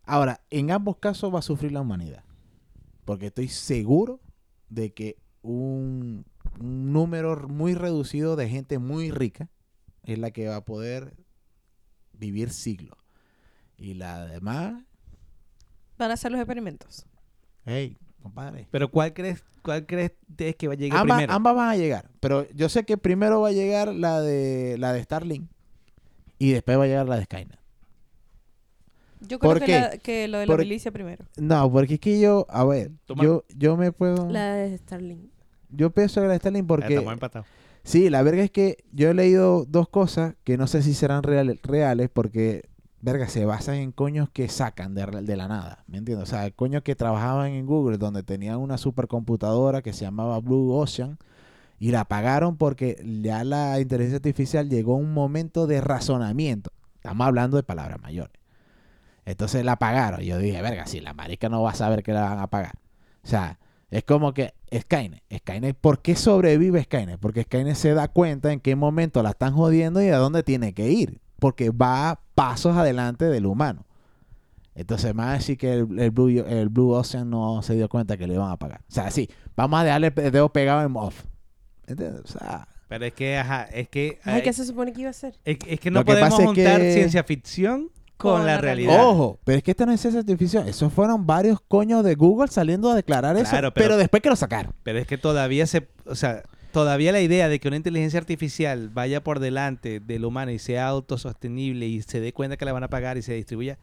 Ahora, en ambos casos va a sufrir la humanidad. Porque estoy seguro de que un, un número muy reducido de gente muy rica es la que va a poder vivir siglos. Y la demás, Van a hacer los experimentos. Hey, compadre. Pero ¿cuál crees, cuál crees que va a llegar Ambas, primero? ambas van a llegar, pero yo sé que primero va a llegar la de la de Starlink y después va a llegar la de Skynet. Yo creo ¿Por que, la- que lo de la Por- milicia primero. No, porque es que yo, a ver, Toma. yo, yo me puedo, La de Starlink. yo pienso que la de Starlink porque, Estamos empatados. sí, la verga es que yo he leído dos cosas que no sé si serán reales, reales porque, verga, se basan en coños que sacan de, la nada, ¿me entiendes? O sea, coños que trabajaban en Google donde tenían una supercomputadora que se llamaba Blue Ocean y la apagaron porque ya la inteligencia artificial llegó a un momento de razonamiento. Estamos hablando de palabras mayores. Entonces la apagaron. Yo dije, verga, si la marica no va a saber que la van a apagar. O sea, es como que Skynet. Skynet, ¿por qué sobrevive Skynet? Porque Skynet se da cuenta en qué momento la están jodiendo y a dónde tiene que ir. Porque va pasos adelante del humano. Entonces, más decir que el, el Blue, el Blue Ocean no se dio cuenta que le iban a apagar. O sea, sí, vamos a dejarle el dedo pegado en off. ¿Entiendes? O sea, Pero es que, ajá, es que... Ay, ¿qué se supone que iba a ser? es, es que no Lo podemos juntar que- ciencia ficción con, Con la la realidad. realidad. Ojo, pero es que esta no es ciencia artificial. Esos fueron varios coños de Google saliendo a declarar eso, Claro, pero, pero- después que lo sacaron. Pero es que todavía se... O sea, todavía la idea de que una inteligencia artificial vaya por delante del humano y sea autosostenible y se dé cuenta que la van a pagar y se distribuya,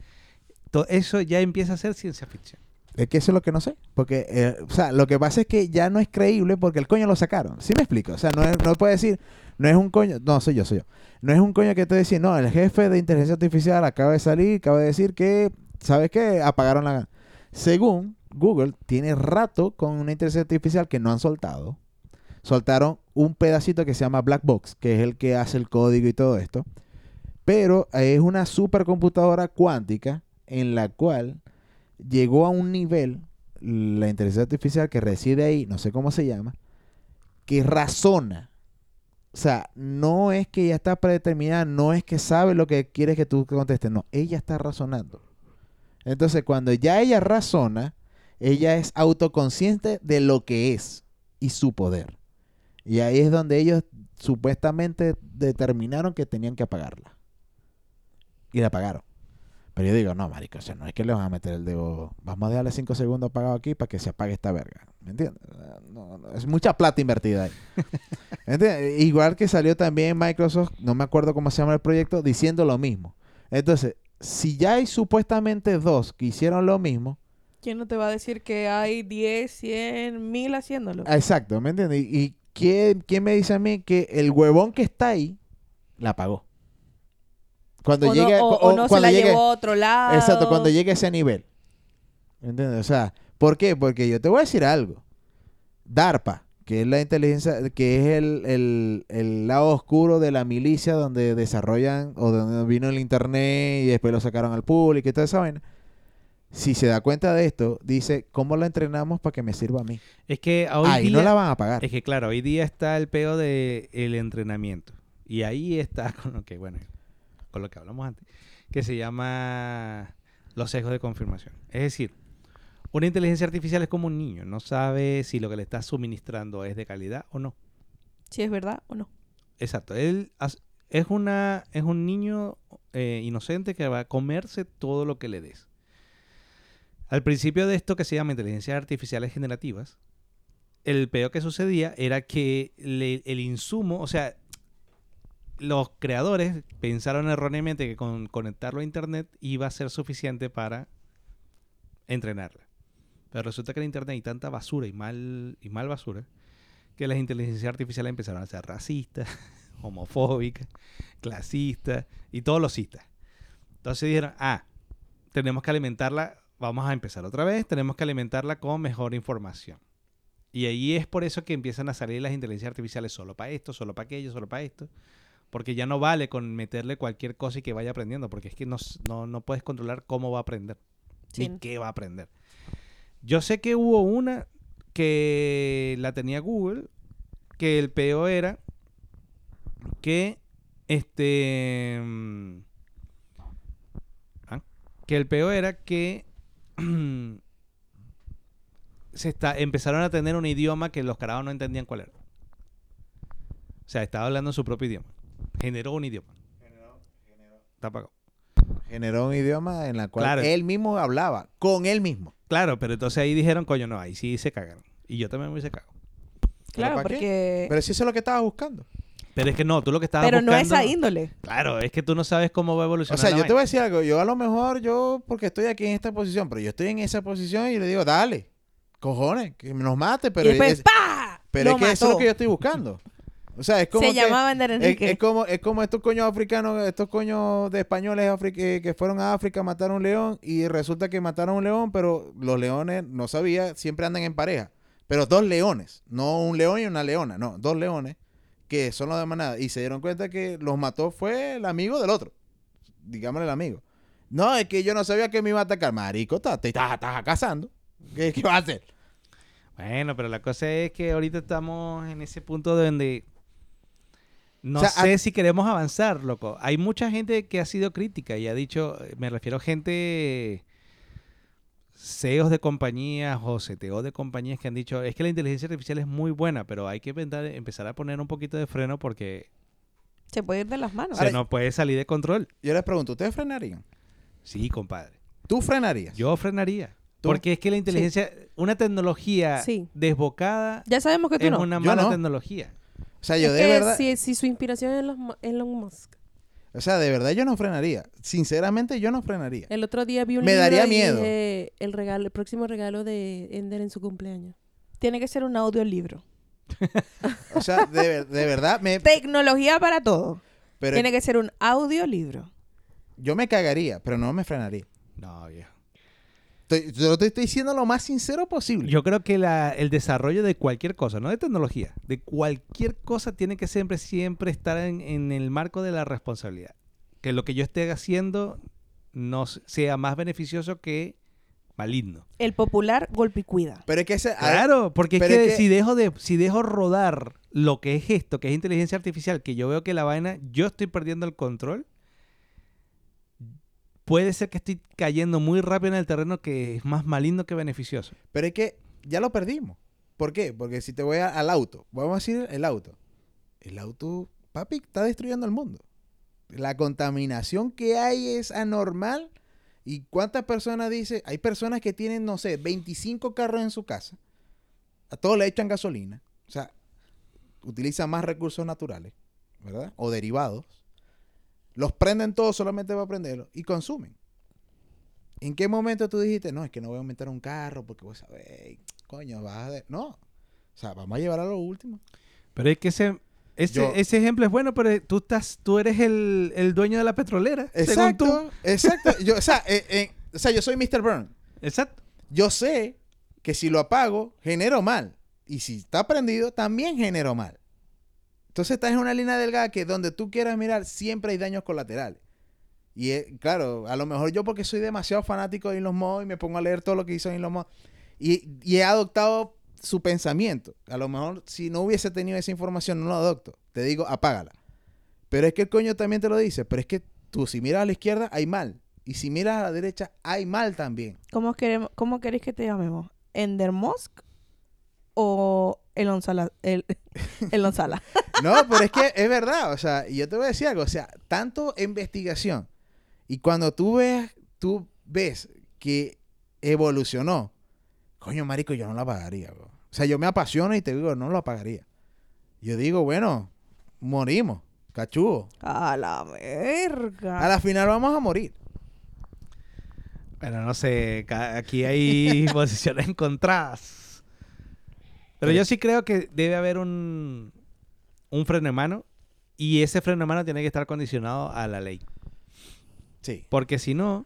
to- eso ya empieza a ser ciencia ficción. Es que eso es lo que no sé. Porque, eh, o sea, lo que pasa es que ya no es creíble porque el coño lo sacaron. ¿Sí me explico? O sea, no, es- no puede decir, no es un coño, no, soy yo, soy yo. No es un coño que te decir, no, el jefe de inteligencia artificial acaba de salir, acaba de decir que, ¿sabes qué? Apagaron la... Según Google, tiene rato con una inteligencia artificial que no han soltado. Soltaron un pedacito que se llama Black Box, que es el que hace el código y todo esto. Pero es una supercomputadora cuántica en la cual llegó a un nivel, la inteligencia artificial que reside ahí, no sé cómo se llama, que razona. O sea, no es que ya está predeterminada, no es que sabe lo que quieres que tú contestes, no, ella está razonando. Entonces, cuando ya ella razona, ella es autoconsciente de lo que es y su poder. Y ahí es donde ellos supuestamente determinaron que tenían que apagarla. Y la apagaron. Pero yo digo, no, marico, o sea, no es que le van a meter el dedo. Vamos a dejarle cinco segundos apagado aquí para que se apague esta verga. ¿Me entiendes? No, no, es mucha plata invertida ahí. ¿Entiendes? Igual que salió también Microsoft, no me acuerdo cómo se llama el proyecto, diciendo lo mismo. Entonces, si ya hay supuestamente dos que hicieron lo mismo, ¿Quién no te va a decir que hay 10, 100, 1000 haciéndolo? Exacto, ¿me entiendes? Y, y ¿quién, quién me dice a mí que el huevón que está ahí la pagó? Cuando o llegue, no, o- o- o no se cuando la llegue- llevó a otro lado. exacto, cuando llegue a ese nivel. ¿Me entiendes? O sea, ¿por qué? Porque yo te voy a decir algo. DARPA, que es la inteligencia, que es el, el- el lado oscuro de la milicia donde desarrollan, o donde vino el internet y después lo sacaron al público y toda esa vaina. Si se da cuenta de esto, dice, ¿cómo la entrenamos para que me sirva a mí? Es que hoy Ahí día, no la van a pagar. es que claro, hoy día está el peo de el entrenamiento. Y ahí está con lo que, bueno, con lo que hablamos antes, que se llama los sesgos de confirmación. Es decir, una inteligencia artificial es como un niño, no sabe si lo que le estás suministrando es de calidad o no. Si es verdad o no. Exacto, él es una es un niño eh, inocente que va a comerse todo lo que le des. Al principio de esto que se llama inteligencias artificiales generativas, el peor que sucedía era que el insumo, o sea, los creadores pensaron erróneamente que con conectarlo a internet iba a ser suficiente para entrenarla. Pero resulta que en internet hay tanta basura y mal y mal basura que las inteligencias artificiales empezaron a ser racistas, homofóbicas, clasistas y todos los cistas. Entonces dijeron, ah, tenemos que alimentarla, vamos a empezar otra vez, tenemos que alimentarla con mejor información. Y ahí es por eso que empiezan a salir las inteligencias artificiales solo para esto, solo para aquello, solo para esto. Porque ya no vale con meterle cualquier cosa y que vaya aprendiendo, porque es que no, no, no puedes controlar cómo va a aprender, Sí. ni qué va a aprender. Yo sé que hubo una que la tenía Google, que el peo era que este mm, ah, que el peo era que se está empezaron a tener un idioma que los carajos no entendían cuál era. O sea, estaba hablando su propio idioma. Generó un idioma. Está apagado. Generó un idioma en la cual Claro. él mismo hablaba, con él mismo. Claro, pero entonces ahí dijeron, coño, no, ahí sí se cagaron. Y yo también me hubiese cagado. Claro, para qué? porque... Pero si eso es lo que estaba buscando. Pero es que no, tú lo que estabas Pero no buscando... esa índole. Claro, es que tú no sabes cómo va a O evolucionar sea, la yo te voy a decir algo. Yo a lo mejor, yo, porque estoy aquí en esta posición, pero yo estoy en esa posición y le digo, dale, cojones, que nos mate, pero, y después, es, ¡pa! pero Lo es que eso es lo que yo estoy buscando. O sea, es como Se que- es, Enrique. es como, es como estos coños africanos, estos coños de españoles que, que fueron a África a matar a un león y resulta que mataron a un león, pero los leones, no sabía, siempre andan en pareja. Pero dos leones, no un león y una leona, no, dos leones que son los de manada. Y se dieron cuenta que los mató fue el amigo del otro. Digámosle el amigo. No, es que yo no sabía que me iba a atacar. Marico, te estás, estás cazando. ¿Qué, ¿Qué va a hacer? Bueno, pero la cosa es que ahorita estamos en ese punto de donde no O sea, sé a- si queremos avanzar, loco. Hay mucha gente que ha sido crítica y ha dicho, me refiero a gente CEOs de compañías o CTO de compañías que han dicho, es que la inteligencia artificial es muy buena, pero hay que empezar, a poner un poquito de freno porque Se puede ir de las manos. se nos puede salir de control. Yo les pregunto, ¿ustedes frenarían? Sí, compadre. ¿Tú frenarías? Yo frenaría. ¿Tú? Porque es que la inteligencia, una tecnología Sí. desbocada Ya sabemos que tú es no. una Yo mala no. tecnología. O sea, yo Es de que verdad... si, si su inspiración es Elon Musk. O sea, de verdad yo no frenaría. Sinceramente yo no frenaría. El otro día vi un Me libro daría y miedo. dije, el regalo, el próximo regalo de Ender en su cumpleaños. Tiene que ser un audiolibro. O sea, de, de verdad me... Tecnología para todo. Pero Tiene que ser un audiolibro. yo me cagaría, pero no me frenaría. No, viejo. Estoy- yo te estoy diciendo lo más sincero posible. Yo creo que la- el desarrollo de cualquier cosa, no de tecnología, de cualquier cosa tiene que siempre, siempre estar en, en el marco de la responsabilidad. Que lo que yo esté haciendo no sea más beneficioso que maligno. El popular golpe y cuida. Pero es que ese... Claro, porque es pero que, es que- si dejo de si dejo rodar lo que es esto, que es inteligencia artificial, que yo veo que la vaina, yo estoy perdiendo el control. Puede ser que estoy cayendo muy rápido en el terreno que es más maligno que beneficioso. Pero es que ya lo perdimos. ¿Por qué? Porque si te voy a- al auto, vamos a decir el auto. El auto, papi, está destruyendo el mundo. La contaminación que hay es anormal. ¿Y cuántas personas dice? Hay personas que tienen, no sé, 25 carros en su casa. A todos le echan gasolina. O sea, utiliza más recursos naturales, ¿verdad? O derivados. Los prenden todos solamente para prenderlos y consumen. ¿En qué momento tú dijiste, no, es que no voy a aumentar un carro porque vos sabés, coño, vas a... de-". No. O sea, vamos a llevar a lo último. Pero es que ese, ese, Yo- ese ejemplo es bueno, pero tú estás, tú eres el, el dueño de la petrolera. Según tú. Exacto. Exacto. Yo, o, sea, eh, eh, o sea, yo soy Mr. Burn. Exacto. Yo sé que si lo apago, genero mal. Y si está prendido, también genero mal. Entonces estás en una línea delgada que donde tú quieras mirar, siempre hay daños colaterales. Y eh, claro, a lo mejor yo porque soy demasiado fanático de Elon Musk y me pongo a leer todo lo que hizo Elon Musk. Y, y he adoptado su pensamiento. A lo mejor si no hubiese tenido esa información, no lo adopto. Te digo, apágala. Pero es que el coño también te lo dice. Pero es que tú si miras a la izquierda, hay mal. Y si miras a la derecha, hay mal también. ¿Cómo, queremos, ¿Cómo queréis que te llamemos? ¿Ender Musk o Elon Sala? El, Elon Sala. No, pero es que es verdad, o sea, y yo te voy a decir algo, o sea, tanto investigación y cuando tú ves, tú ves que evolucionó, coño, marico, yo no la pagaría, bro. O sea, yo me apasiono y te digo, no lo pagaría. Yo digo, bueno, morimos, cachudo. A la verga. A la final vamos a morir. Bueno, no sé, aquí hay posiciones encontradas. Pero yo sí creo que debe haber un, un freno de mano y ese freno de mano tiene que estar condicionado a la ley. Sí. Porque si no,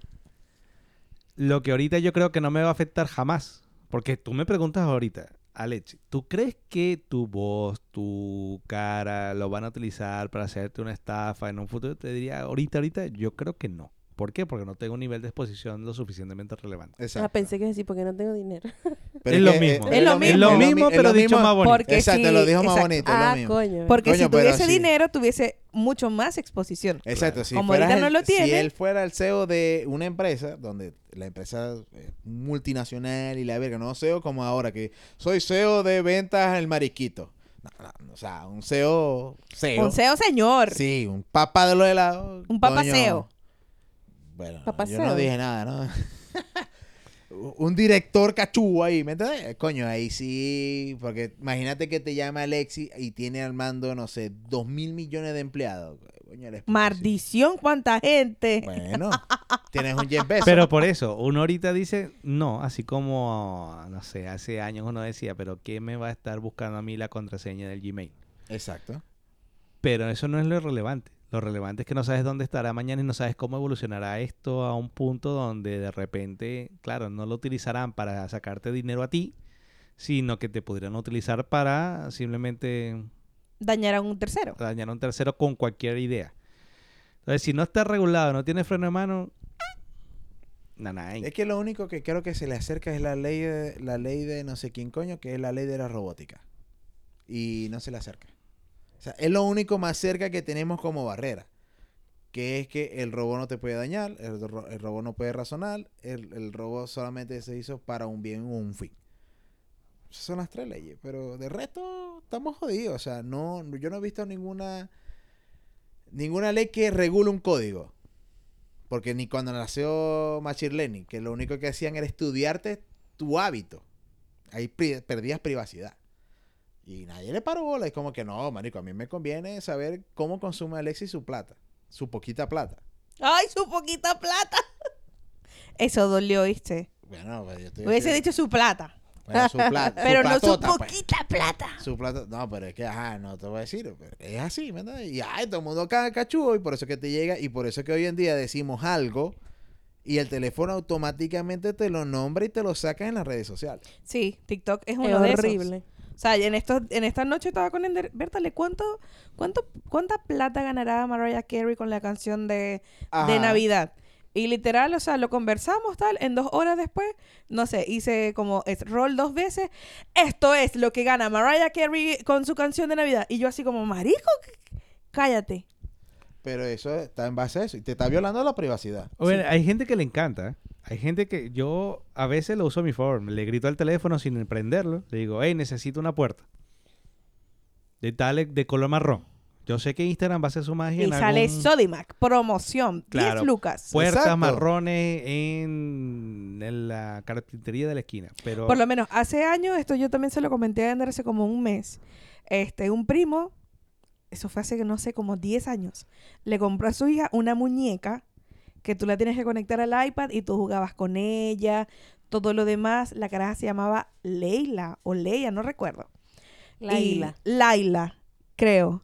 lo que ahorita yo creo que no me va a afectar jamás. Porque tú me preguntas ahorita, Alex, ¿tú crees que tu voz, tu cara lo van a utilizar para hacerte una estafa en un futuro? Te diría, ahorita, ahorita, yo creo que no. ¿Por qué? Porque no tengo un nivel de exposición lo suficientemente relevante. Exacto. Ah, pensé que decir porque no tengo dinero. Pero es lo que, mismo. Es lo Es lo mismo. mismo, pero lo dicho mismo. más bonito. Porque Exacto, sí, lo dijo más exacto. bonito, lo ah, mismo. coño. Porque Coño, si tuviese sí. dinero, tuviese mucho más exposición. Exacto, si, Como fueras no lo si tiene. él fuera el CEO de una empresa, donde la empresa es multinacional y la verga, no CEO como ahora, que soy CEO de ventas el mariquito. No, no, o sea, un CEO, CEO. Un CEO señor. Sí, un papá de los helados. Un papá coño. CEO. Bueno, yo no dije nada, ¿no? un director cachúo ahí, ¿me entiendes? Coño, ahí sí, porque imagínate que te llama Alexi y tiene al mando, no sé, dos mil millones de empleados. Coño. Maldición, cuánta gente. Bueno, tienes un Jeff Bezos. Pero por eso, uno ahorita dice, no, así como, no sé, hace años uno decía, pero ¿qué me va a estar buscando a mí la contraseña del Gmail? Exacto. Pero eso no es lo relevante. Lo relevante es que no sabes dónde estará mañana y no sabes cómo evolucionará esto a un punto donde de repente, claro, no lo utilizarán para sacarte dinero a ti, sino que te podrían utilizar para simplemente Dañar a un tercero. dañar a un tercero con cualquier idea. Entonces, si no está regulado, no tiene freno de mano, nada, Es que lo único que creo que se le acerca es la ley de, la ley de no sé quién coño, que es la ley de la robótica. Y no se le acerca. Sea, es lo único más cerca que tenemos como barrera. Que es que el robot no te puede dañar, el, ro- el robot no puede razonar, el, el robot solamente se hizo para un bien o un fin. Esas son las tres leyes, pero de resto estamos jodidos. O sea, no, yo no he visto ninguna ninguna ley que regule un código. Porque ni cuando nació Machine Learning, que lo único que hacían era estudiarte tu hábito. Ahí perdías privacidad. Y nadie le paró bola. Es como que no, marico, a mí me conviene saber cómo consume Alexis su plata. Su poquita plata. ¡Ay, su poquita plata! Eso dolió, ¿viste? Bueno, pues yo estoy... Hubiese dicho su plata. Bueno, su plata. Pero no su pues. poquita plata. Su plata, no, pero es que, ajá, no te voy a decir, pero es así, ¿me entiendes? Y ay, todo el mundo caga cachudo y por eso es que te llega y por eso es que hoy en día decimos algo y el teléfono automáticamente te lo nombra y te lo saca en las redes sociales. Sí, TikTok es Es uno de esos. O sea, en estos, en esta noche estaba con Ender, Bertale, ¿cuánto, cuánto, ¿cuánta plata ganará Mariah Carey con la canción de, de. Navidad? Y literal, o sea, lo conversamos tal, en dos horas después, no sé, hice como es, roll dos veces. Esto es lo que gana Mariah Carey con su canción de Navidad. Y yo así como, marico, cállate. Pero eso está en base a eso y te está violando la privacidad. Bueno, hay gente que le encanta. ¿eh? Hay gente que yo a veces lo uso a mi favor. Le grito al teléfono sin prenderlo. Le digo, hey, necesito una puerta. De tal, de color marrón. Yo sé que Instagram va a hacer su magia Y en sale algún- Sodimac, promoción, 10 Claro. lucas. puertas Exacto. marrones en, en la carpintería de la esquina. Pero Por lo menos hace años, esto yo también se lo comenté a Ander hace como un mes. Este, un primo, eso fue hace, no sé, como 10 años, le compró a su hija una muñeca que tú la tienes que conectar al iPad y tú jugabas con ella, todo lo demás. La caraja se llamaba Leila o Leia, no recuerdo. Laila. Y- Laila, creo.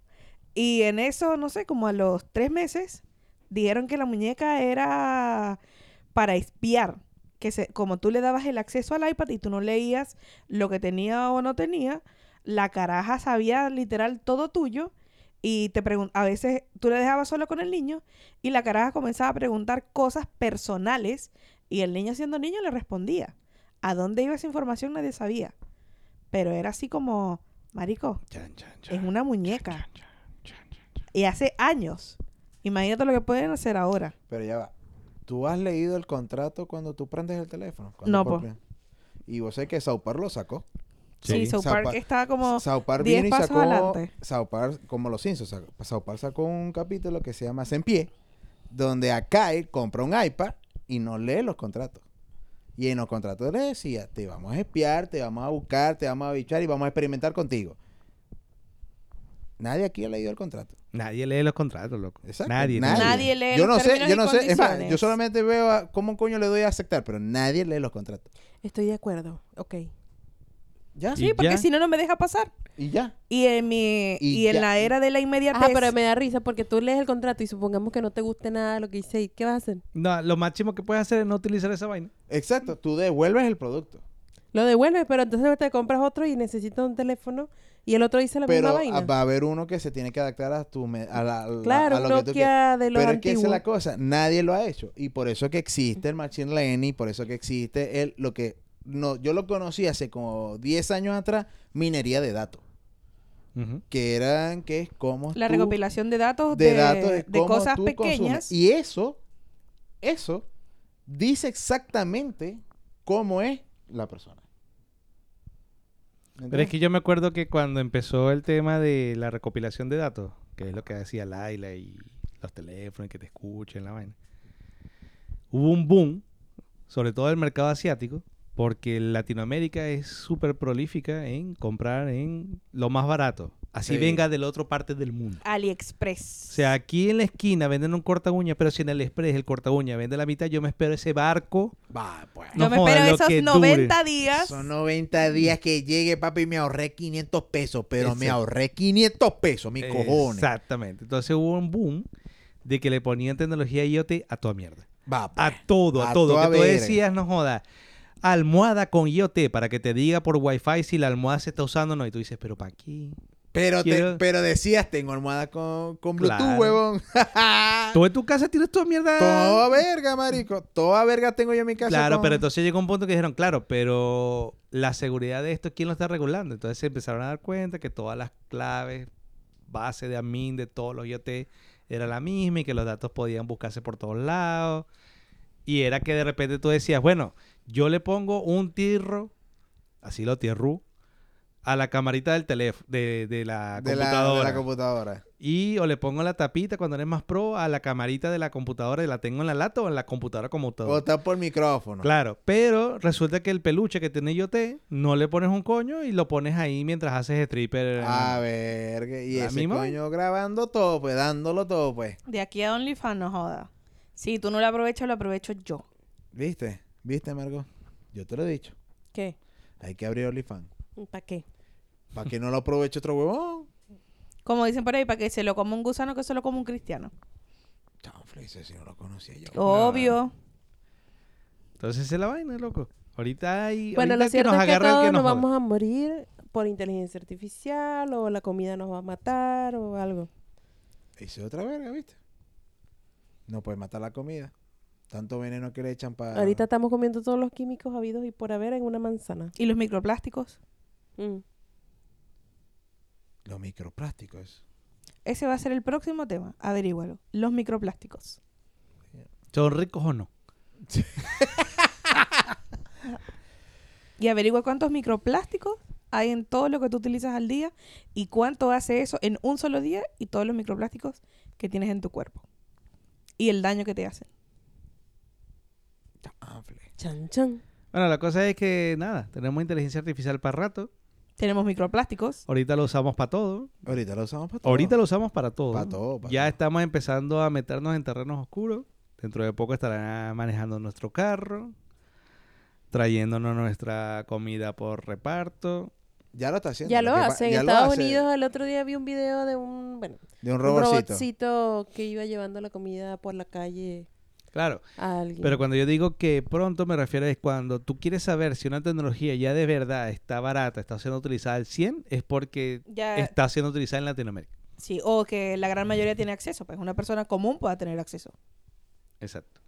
Y en eso, no sé, como a los tres meses, dijeron que la muñeca era para espiar. Que se, como tú le dabas el acceso al iPad y tú no leías lo que tenía o no tenía, la caraja sabía literal todo tuyo y te a veces tú le dejabas solo con el niño y la caraja comenzaba a preguntar cosas personales y el niño siendo niño le respondía. ¿A dónde iba esa información? Nadie sabía. Pero era así como, marico, Chan, chan, chan, es una muñeca. Y hace años. Imagínate lo que pueden hacer ahora. Pero ya va. ¿Tú has leído el contrato cuando tú prendes el teléfono? No, prim- Y vos sé que South Park lo sacó. Sí, Sí. South South Park Park- está como... South Park 10 vino y pasos sacó... adelante. South Park, como los Simpsons, sacó- South Park sacó un capítulo que se llama En Pie, donde Akai compra un iPad y no lee los contratos. Y en los contratos le decía, te vamos a espiar, te vamos a buscar, te vamos a bichar y vamos a experimentar contigo. Nadie aquí ha leído el contrato. Nadie lee los contratos, loco. Exacto. Nadie. Nadie, Nadie lee yo los no sé, yo no sé, es más, yo solamente veo a cómo coño le doy a aceptar, pero nadie lee los contratos. Estoy de acuerdo. Ok. Ya, Sí, porque ya. si no, no me deja pasar. y ya. Y en mi Y y, en la era de la inmediatez... Ajá, pero me da risa porque tú lees el contrato y supongamos que no te guste nada lo que dice. ¿Y qué vas a hacer? No, lo máximo que puedes hacer es no utilizar esa vaina. Exacto, tú devuelves el producto. Lo devuelves, pero entonces te compras otro y necesitas un teléfono y el otro dice la Pero misma vaina. ah, va a haber uno que se tiene que adaptar a tu a, la- a la- claro, a lo un que tú. Nokia de los Pero es que esa es antiguos. la cosa, nadie lo ha hecho y por eso que existe el machine learning, por eso que existe el lo que no yo lo conocí hace como 10 años atrás, minería de datos, que eran que es como La tú- recopilación de datos de, de, datos de, de cómo cosas pequeñas. consumes. Y eso eso dice exactamente cómo es la persona. Pero es que yo me acuerdo que cuando empezó el tema de la recopilación de datos, que es lo que hacía Laila y los teléfonos que te escuchen la vaina, hubo un boom, sobre todo en el mercado asiático, porque Latinoamérica es súper prolífica en comprar en lo más barato, así Sí. venga de la otra parte del mundo. AliExpress. O sea, aquí en la esquina venden un corta uña, pero si en el Express el corta uña vende la mitad, yo me espero ese barco. Va, pues. no Yo me joda, espero esos que 90 días. Son 90 días que llegue, papi, y me ahorré 500 pesos, pero me ahorré 500 pesos, mis cojones. Exactamente. Entonces hubo un boom de que le ponían tecnología IoT a toda mierda. Va, pues. A todo, a, A todo. Que tú decías, no joda, almohada con IoT para que te diga por Wi-Fi si la almohada se está usando o no. Y tú dices, pero ¿para qué? Pero, te- pero decías, tengo almohada con, con Bluetooth, Claro. huevón. Tú en tu casa tienes toda mierda. Toda verga, marico. Toda verga tengo yo en mi casa. Claro, con- pero entonces llegó un punto que dijeron, claro, pero la seguridad de esto, ¿quién lo está regulando? Entonces se empezaron a dar cuenta que todas las claves, base de admin de todos los IoT era la misma y que los datos podían buscarse por todos lados. Y era que de repente tú decías, bueno, yo le pongo un tirro, así lo tierru, a la camarita del teléfono, de, de la de la, computadora. de la computadora. Y o le pongo la tapita cuando eres más pro a la camarita de la computadora y la tengo en la lata o en la computadora como todo. O está por micrófono. Claro, pero resulta que el peluche que tiene IoT no le pones un coño y lo pones ahí mientras haces stripper. A verga. Y ese misma coño grabando todo, pues, dándolo todo, pues. De aquí a OnlyFans, no joda. Si tú no lo aprovechas, lo aprovecho yo. ¿Viste? ¿Viste, Margot? Yo te lo he dicho. ¿Qué? Hay que abrir OnlyFans. ¿Para qué? Para que no lo aproveche otro huevón. Como dicen por ahí, para que se lo coma un gusano, que se lo coma un cristiano. Chanfle, ese si no lo conocía yo. Obvio. Entonces esa es la vaina, loco. Ahorita hay. Bueno, ahorita lo cierto es que agarra el todos que nos vamos a morir por inteligencia artificial o la comida nos va a matar o algo. Hice otra verga, ¿viste? No puedes matar la comida. Tanto veneno que le echan para... Ahorita estamos comiendo todos los químicos habidos y por haber en una manzana. ¿Y los microplásticos? Mm. Los microplásticos. Ese va a ser el próximo tema. Averígualo. Los microplásticos. ¿Son ricos o no? Y averigua cuántos microplásticos hay en todo lo que tú utilizas al día y cuánto hace eso en un solo día y todos los microplásticos que tienes en tu cuerpo y el daño que te hacen. Chan, chan. Bueno, la cosa es que nada, tenemos inteligencia artificial para rato. Tenemos microplásticos. Ahorita lo usamos para todo. Ahorita lo usamos para todo. Ahorita lo usamos para todo. Pa' todo, pa' ya todo. estamos empezando a meternos en terrenos oscuros. Dentro de poco estarán manejando nuestro carro, trayéndonos nuestra comida por reparto. Ya lo está haciendo. Ya lo hace. En Estados hace Unidos el otro día vi un video de un, bueno, De un un robotcito. que iba llevando la comida por la calle Claro, a alguien. pero cuando yo digo que pronto me refiero es cuando tú quieres saber si una tecnología ya de verdad está barata, está siendo utilizada al 100, es porque Ya, está siendo utilizada en Latinoamérica. sí, o que la gran mayoría tiene acceso, pues una persona común pueda tener acceso. Exacto.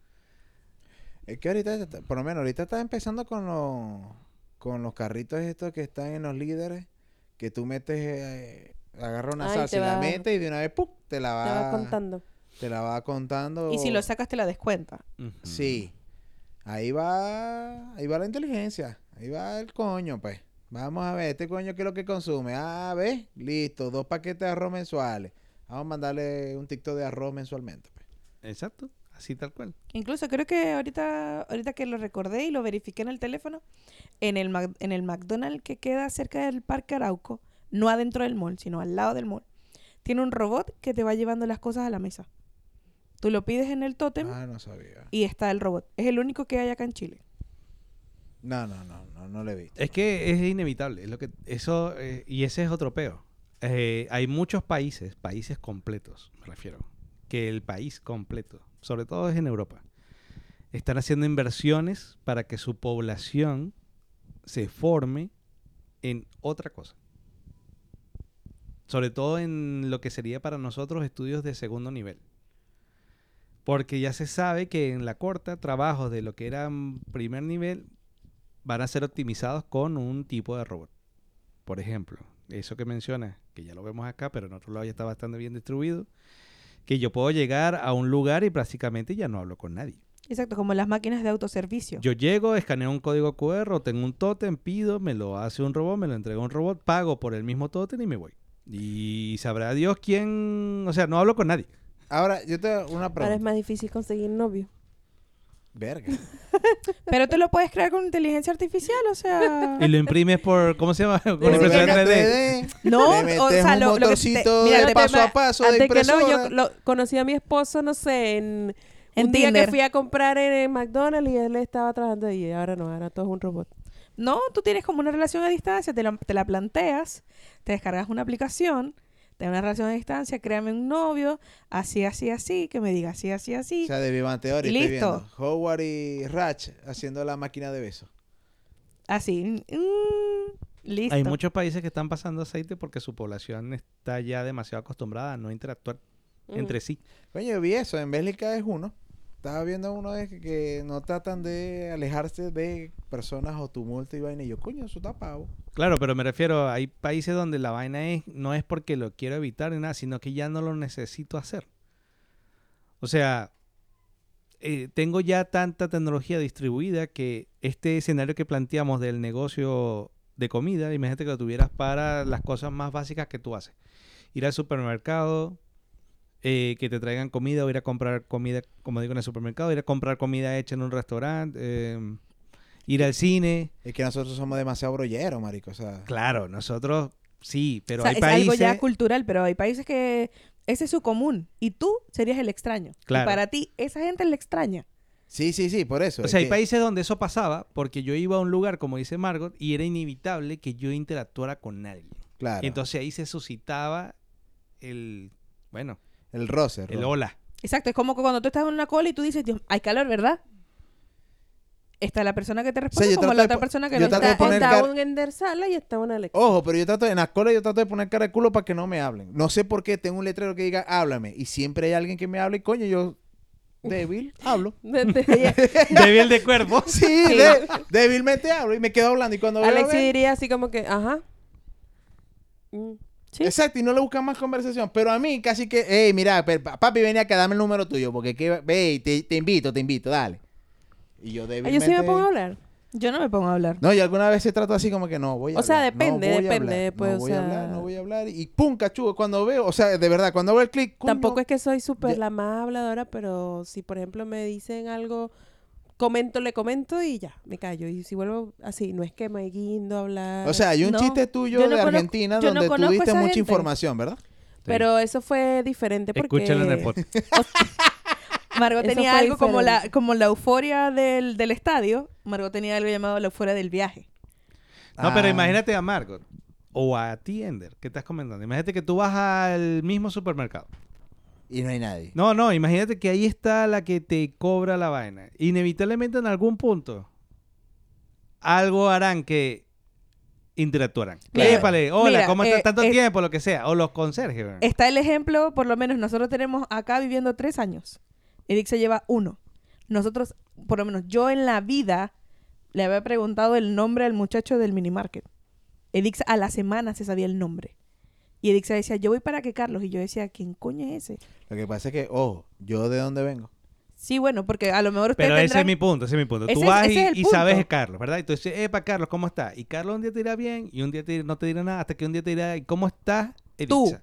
Es que ahorita, por lo menos ahorita está empezando con los, con los carritos estos que están en los líderes, que tú metes, eh, agarra una Ay, salsa y la metes y de una vez, ¡pum! Te la va, te va contando. te la va contando. Y si lo sacas te la descuenta. Sí. Ahí va, ahí va la inteligencia. Ahí va el coño, pues. Vamos a ver, este coño qué es lo que consume. Ah, ve, listo, dos paquetes de arroz mensuales. Vamos a mandarle un TikTok de arroz mensualmente. pues. Exacto, así tal cual. Incluso creo que ahorita, ahorita que lo recordé y lo verifiqué en el teléfono, en el, Mac- en el McDonald's que queda cerca del Parque Arauco, no adentro del mall, sino al lado del mall, tiene un robot que te va llevando las cosas a la mesa. Tú lo pides en el tótem Ah, no sabía. y está el robot. Es el único que hay acá en Chile. No, no, no, no, no lo he visto. Es que es inevitable, es lo que eso eh, y ese es otro peo. Eh, hay muchos países, países completos, me refiero, que el país completo, sobre todo es en Europa, están haciendo inversiones para que su población se forme en otra cosa. Sobre todo en lo que sería para nosotros estudios de segundo nivel. Porque ya se sabe que en la corta trabajos de lo que era mm, primer nivel van a ser optimizados con un tipo de robot. Por ejemplo, eso que mencionas, que ya lo vemos acá, pero en otro lado ya está bastante bien distribuido, que yo puedo llegar a un lugar y prácticamente ya no hablo con nadie. Exacto, como las máquinas de autoservicio. Yo llego, escaneo un código QR tengo un tótem, pido, me lo hace un robot, me lo entrega un robot, pago por el mismo tótem y me voy. Y sabrá Dios quién, o sea, no hablo con nadie. Ahora, yo te hago una Ahora es pregunta. más difícil conseguir novio. Verga. Pero te lo puedes crear con inteligencia artificial, o sea... Y lo imprimes por, ¿cómo se llama? Con que 3D. No, le o sea, un lo, lo que te- mira, de paso a paso de que no, yo lo- conocí a mi esposo, no sé, en, En un día Tinder. que fui a comprar en, el McDonald's y él estaba trabajando ahí. Y ahora no, ahora todo es un robot. No, tú tienes como una relación a distancia, te la, te la planteas, te descargas una aplicación, te da una relación a distancia, créame un novio, así, así, así, que me diga así, así, así. O sea, de Vivan Theory Y estoy listo. viendo. Howard y Ratch haciendo la máquina de besos. así. mm, listo. Hay muchos países que están pasando aceite porque su población está ya demasiado acostumbrada a no interactuar entre sí. Coño, yo vi eso. En Bélgica es uno. Estaba viendo uno de que, no tratan de alejarse de personas o tumulto y vaina. Y yo, coño, eso está pavo. Claro, pero me refiero, hay países donde la vaina es, no es porque lo quiero evitar ni nada, sino que ya no lo necesito hacer. O sea, eh, tengo ya tanta tecnología distribuida que este escenario que planteamos del negocio de comida, imagínate que lo tuvieras para las cosas más básicas que tú haces. Ir al supermercado, eh, que te traigan comida o ir a comprar comida, como digo, en el supermercado, ir a comprar comida hecha en un restaurante, eh, ir al cine. Es que nosotros somos demasiado brolleros, marico. O sea, Claro, nosotros sí, pero O sea, hay es países... algo ya cultural, pero hay países que ese es su común y tú serías el extraño. Claro. Y para ti, esa gente es la extraña. sí, sí, sí, por eso. O sea, hay que- países donde eso pasaba porque yo iba a un lugar, como dice Margot, y era inevitable que yo interactuara con nadie. Claro. Y entonces ahí se suscitaba el, bueno, el roce. el hola. Exacto, es como que cuando tú estás en una cola y tú dices, Dios, hay calor, ¿verdad? Está la persona que te responde yo como la otra persona que no está. está cara- un Ender Sala y está una Alexa. Ojo, pero yo trato, en la escuela yo trato de poner cara de culo para que no me hablen. No sé por qué tengo un letrero que diga háblame. Y siempre hay alguien que me habla y coño, yo débil hablo. Débil de cuerpo. Sí, de- débilmente hablo y me quedo hablando. Y cuando Alexi diría así como que, ajá. Mm. Sí. Exacto, y no le buscan más conversación. Pero a mí casi que, hey, mira, papi, ven acá, dame el número tuyo, porque que, ve, te, te invito, te invito, dale. Y yo débilmente... yo sí me pongo a hablar. Yo no me pongo a hablar. No, y alguna vez se trata así como que no, voy a O sea, hablar, no depende, a depende, hablar, pues, no o voy a sea- hablar, no voy a hablar. Y pum, cachugo, cuando veo, o sea, de verdad, cuando veo el clic, Tampoco es que soy súper la más habladora, pero si por ejemplo me dicen algo, comento, le comento y ya, me callo. Y si vuelvo así, no es que me guindo a hablar. O sea, hay un No, chiste tuyo no de conozco- Argentina yo no donde tú diste mucha gente. información, ¿verdad? pero eso fue diferente porque... Escúchalo en el podcast. Margot tenía algo como la, como la euforia del, del estadio. Margot tenía algo llamado la euforia del viaje. No, pero Ah. imagínate a Margot o a ti, Ender, que estás comentando. Imagínate que tú vas al mismo supermercado. Y no hay nadie. No, no, imagínate que ahí está la que te cobra la vaina. Inevitablemente en algún punto algo harán que interactuarán. Claro. Épale, hola, Mira, ¿cómo está eh, tanto eh, tiempo? Lo que sea. O los conserjes. ¿verdad? Está el ejemplo, por lo menos nosotros tenemos acá viviendo tres años. Eric se lleva uno. Nosotros, por lo menos yo en la vida, le había preguntado el nombre al muchacho del minimarket. Edix a la semana se sabía el nombre. Y Edix decía, yo voy para que Carlos. Y yo decía, ¿quién coño es ese? Lo que pasa es que, ojo, yo de dónde vengo. Sí, bueno, porque a lo mejor ustedes Pero ese tendrán... es mi punto, ese es mi punto. Ese Tú es- vas y, es y sabes es Carlos, ¿verdad? Y tú dices, epa, Carlos, ¿cómo está? Y Carlos un día te dirá bien y un día te- no te dirá nada hasta que un día te dirá, ¿y cómo estás? Tú. Editza.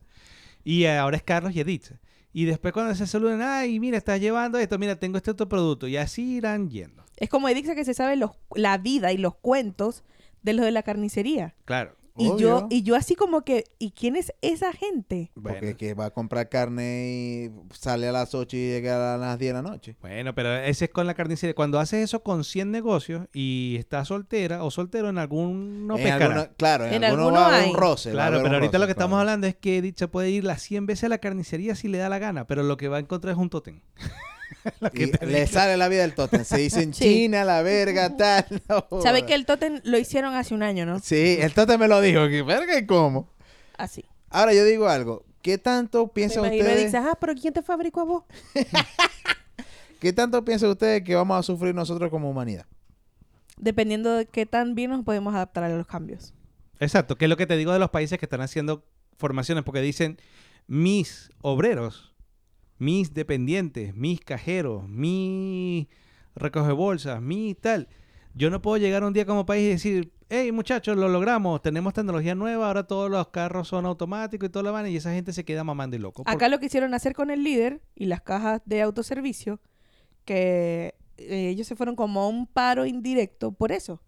Y ahora es Carlos y Editza. Y después cuando se saludan, ay, mira, estás llevando esto, mira, tengo este otro producto. Y así irán yendo. Es como Edixa que se sabe los, la vida y los cuentos de los de la carnicería. Claro. Y Obvio. yo, y yo así como que, ¿y quién es esa gente? Porque Bueno. que va a comprar carne y sale a las 8 y llega a las 10 de la noche. Bueno, pero ese es con la carnicería. Cuando haces eso con 100 negocios y estás soltera o soltero en algún no En pescará. alguno- claro, en, En alguno, alguno va a haber hay. un roce. Claro, pero ahorita roce, lo que estamos hablando es que se puede ir las 100 veces a la carnicería si le da la gana, pero lo que va a encontrar es un tótem. Y le sale la vida del tótem. Se dice en Sí. China, la verga, tal. no ¿Sabe que el tótem lo hicieron hace un año, no? Sí, el tótem me lo dijo. Que verga y cómo. Así. Ahora yo digo algo. ¿Qué tanto Me piensan imagino y ustedes? dices, ah, pero ¿quién te fabricó a vos? ¿Qué tanto piensan ustedes que vamos a sufrir nosotros como humanidad? Dependiendo de qué tan bien nos podemos adaptar a los cambios. Exacto, que es lo que te digo de los países que están haciendo formaciones, porque dicen mis obreros, mis dependientes, mis cajeros, mis recoge bolsas, mi tal. Yo no puedo llegar un día como país y decir, hey muchachos, lo logramos, tenemos tecnología nueva, ahora todos los carros son automáticos y todo lo van, y esa gente se queda mamando y loco. Acá lo quisieron hacer con el líder y las cajas de autoservicio, que eh, ellos se fueron como a un paro indirecto por eso.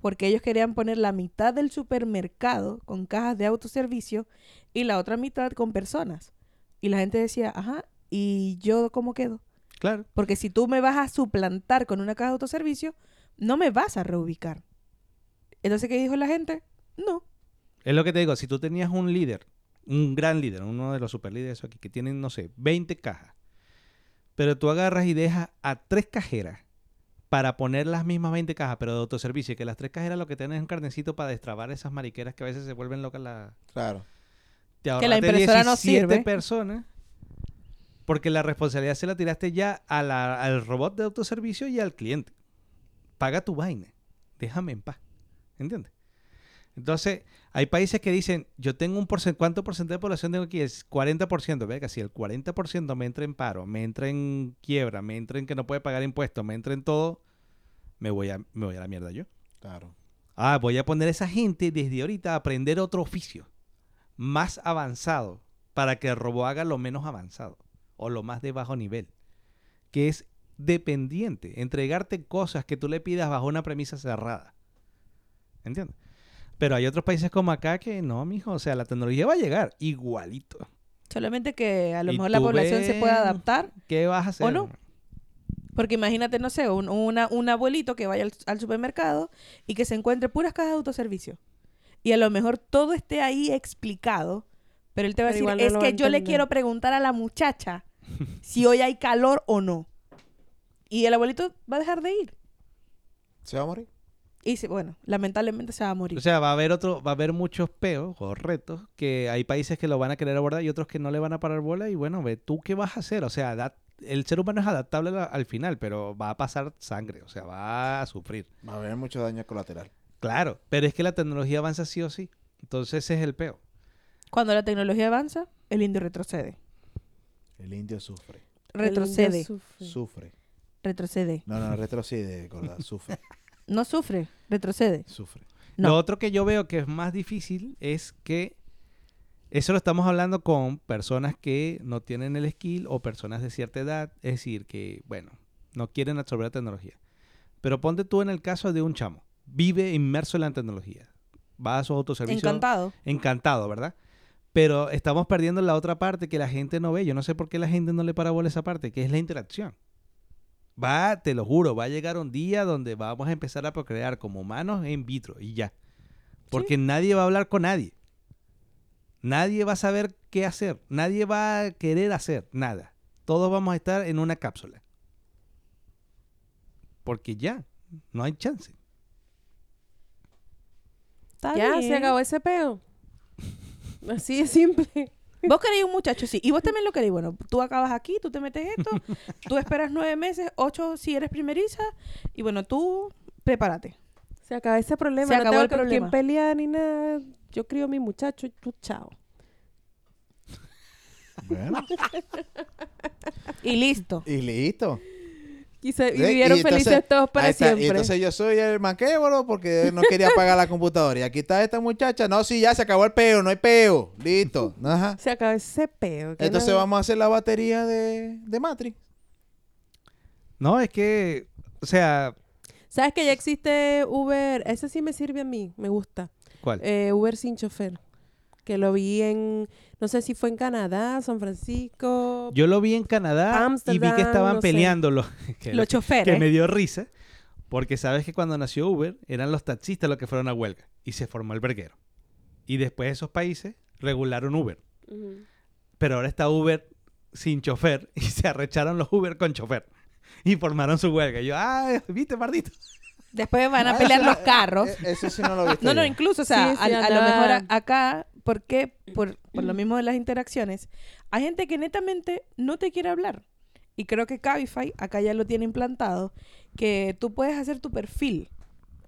Porque ellos querían poner la mitad del supermercado con cajas de autoservicio y la otra mitad con personas. Y la gente decía, ajá, ¿y yo cómo quedo? Claro. Porque si tú me vas a suplantar con una caja de autoservicio, no me vas a reubicar. Entonces, ¿qué dijo la gente? No. Es lo que te digo, si tú tenías un líder, un gran líder, uno de los super líderes aquí, que tienen, no sé, 20 cajas, pero tú agarras y dejas a tres cajeras para poner las mismas 20 cajas, pero de autoservicio, y que las tres cajeras lo que tienen es un carnecito para destrabar esas mariqueras que a veces se vuelven locas la... Claro. Te Que la impresora no 17 sirve. personas porque la responsabilidad se la tiraste ya a la- al robot de autoservicio y al cliente. Paga tu vaina. Déjame en paz. ¿Entiendes? Entonces, hay países que dicen, yo tengo un porcentaje, ¿cuánto porcentaje de población tengo aquí? Es 40%. Venga, si el 40% me entra en paro, me entra en quiebra, me entra en que no puede pagar impuestos, me entra en todo, me voy a, me voy a la mierda yo. Claro. Ah, voy a poner a esa gente desde ahorita a aprender otro oficio más avanzado para que el robot haga lo menos avanzado o lo más de bajo nivel, que es dependiente, entregarte cosas que tú le pidas bajo una premisa cerrada. ¿Entiendes? Pero hay otros países como acá que no, mijo, o sea, la tecnología va a llegar igualito. Solamente que a lo Y mejor la población se pueda adaptar. ¿Qué vas a hacer? ¿O no? Porque imagínate, no sé, un, una- un abuelito que vaya al, al supermercado y que se encuentre puras cajas de autoservicio. Y a lo mejor todo esté ahí explicado, pero él te va a decir, no es que yo le entender". quiero preguntar a la muchacha si hoy hay calor o no. Y el abuelito va a dejar de ir. ¿Se va a morir? Y se- bueno, lamentablemente se va a morir. O sea, va a haber otro, va a haber muchos peos o retos que hay países que lo van a querer abordar y otros que no le van a parar bola y bueno, ve tú qué vas a hacer, o sea, da- el ser humano es adaptable a- al final, pero va a pasar sangre, o sea, va a sufrir. Va a haber mucho daño colateral. Claro, pero es que la tecnología avanza sí o sí. Entonces ese es el peo. Cuando la tecnología avanza, el indio retrocede. El indio sufre. Retrocede. sufre. Sufre. Retrocede. No, no, retrocede, gorda. Sufre. No sufre, retrocede. Sufre. No. Lo otro que yo veo que es más difícil es que eso lo estamos hablando con personas que no tienen el skill o personas de cierta edad, es decir, que, bueno, no quieren absorber la tecnología. Pero ponte tú en el caso de un chamo, vive inmerso en la tecnología, va a su autoservicio. Encantado. Encantado, ¿verdad? Pero estamos perdiendo la otra parte que la gente no ve. Yo no sé por qué la gente no le para bola a esa parte, que es la interacción. Va, te lo juro, va a llegar un día donde vamos a empezar a procrear como humanos en vitro y ya. Porque nadie va a hablar con nadie. Nadie va a saber qué hacer. Nadie va a querer hacer nada. Todos vamos a estar en una cápsula. Porque ya, no hay chance. Está Ya, se acabó ese peo. Así de simple. Vos queréis un muchacho, sí. Y vos también lo queréis. Bueno, tú acabas aquí, tú te metes esto, tú esperas nueve meses, ocho si eres primeriza, y bueno, tú prepárate. Se acabó ese problema. Se no acabó tengo el con problema. quién pelear ni nada. Yo crío a mi muchacho y tú, chao. Bueno, Y listo. y listo. Y, se, vivieron Y entonces- felices todos para está. siempre. Y entonces yo soy el manquébolo porque no quería pagar la computadora. Y aquí está esta muchacha. No, sí, ya se acabó el peo, no hay peo. Listo. Ajá. Se acabó ese peo. Entonces no- vamos a hacer la batería de, de Matrix. No, es que, o sea, ¿Sabes que ya existe Uber? Ese sí me sirve a mí, me gusta. ¿cuál? Eh, Uber sin chofer. Que lo vi en, no sé si fue en Canadá, San Francisco. Yo lo vi en Canadá y vi que estaban no peleando los, que, Los choferes. que me dio risa. Porque sabes que cuando nació Uber eran los taxistas los que fueron a huelga y se formó el verguero. Y después esos países regularon Uber. Pero ahora está Uber sin chofer y se arrecharon los Uber con chofer. Y formaron su huelga. Y yo, ah, viste, Mardito. Después van a pelear los carros. eh, Eso sí no lo viste. No, no, incluso, o sea, Sí, sí, a, a lo mejor a- acá, ¿por qué? Por, por lo mismo de las interacciones, hay gente que netamente no te quiere hablar. Y creo que Cabify acá ya lo tiene implantado, que tú puedes hacer tu perfil.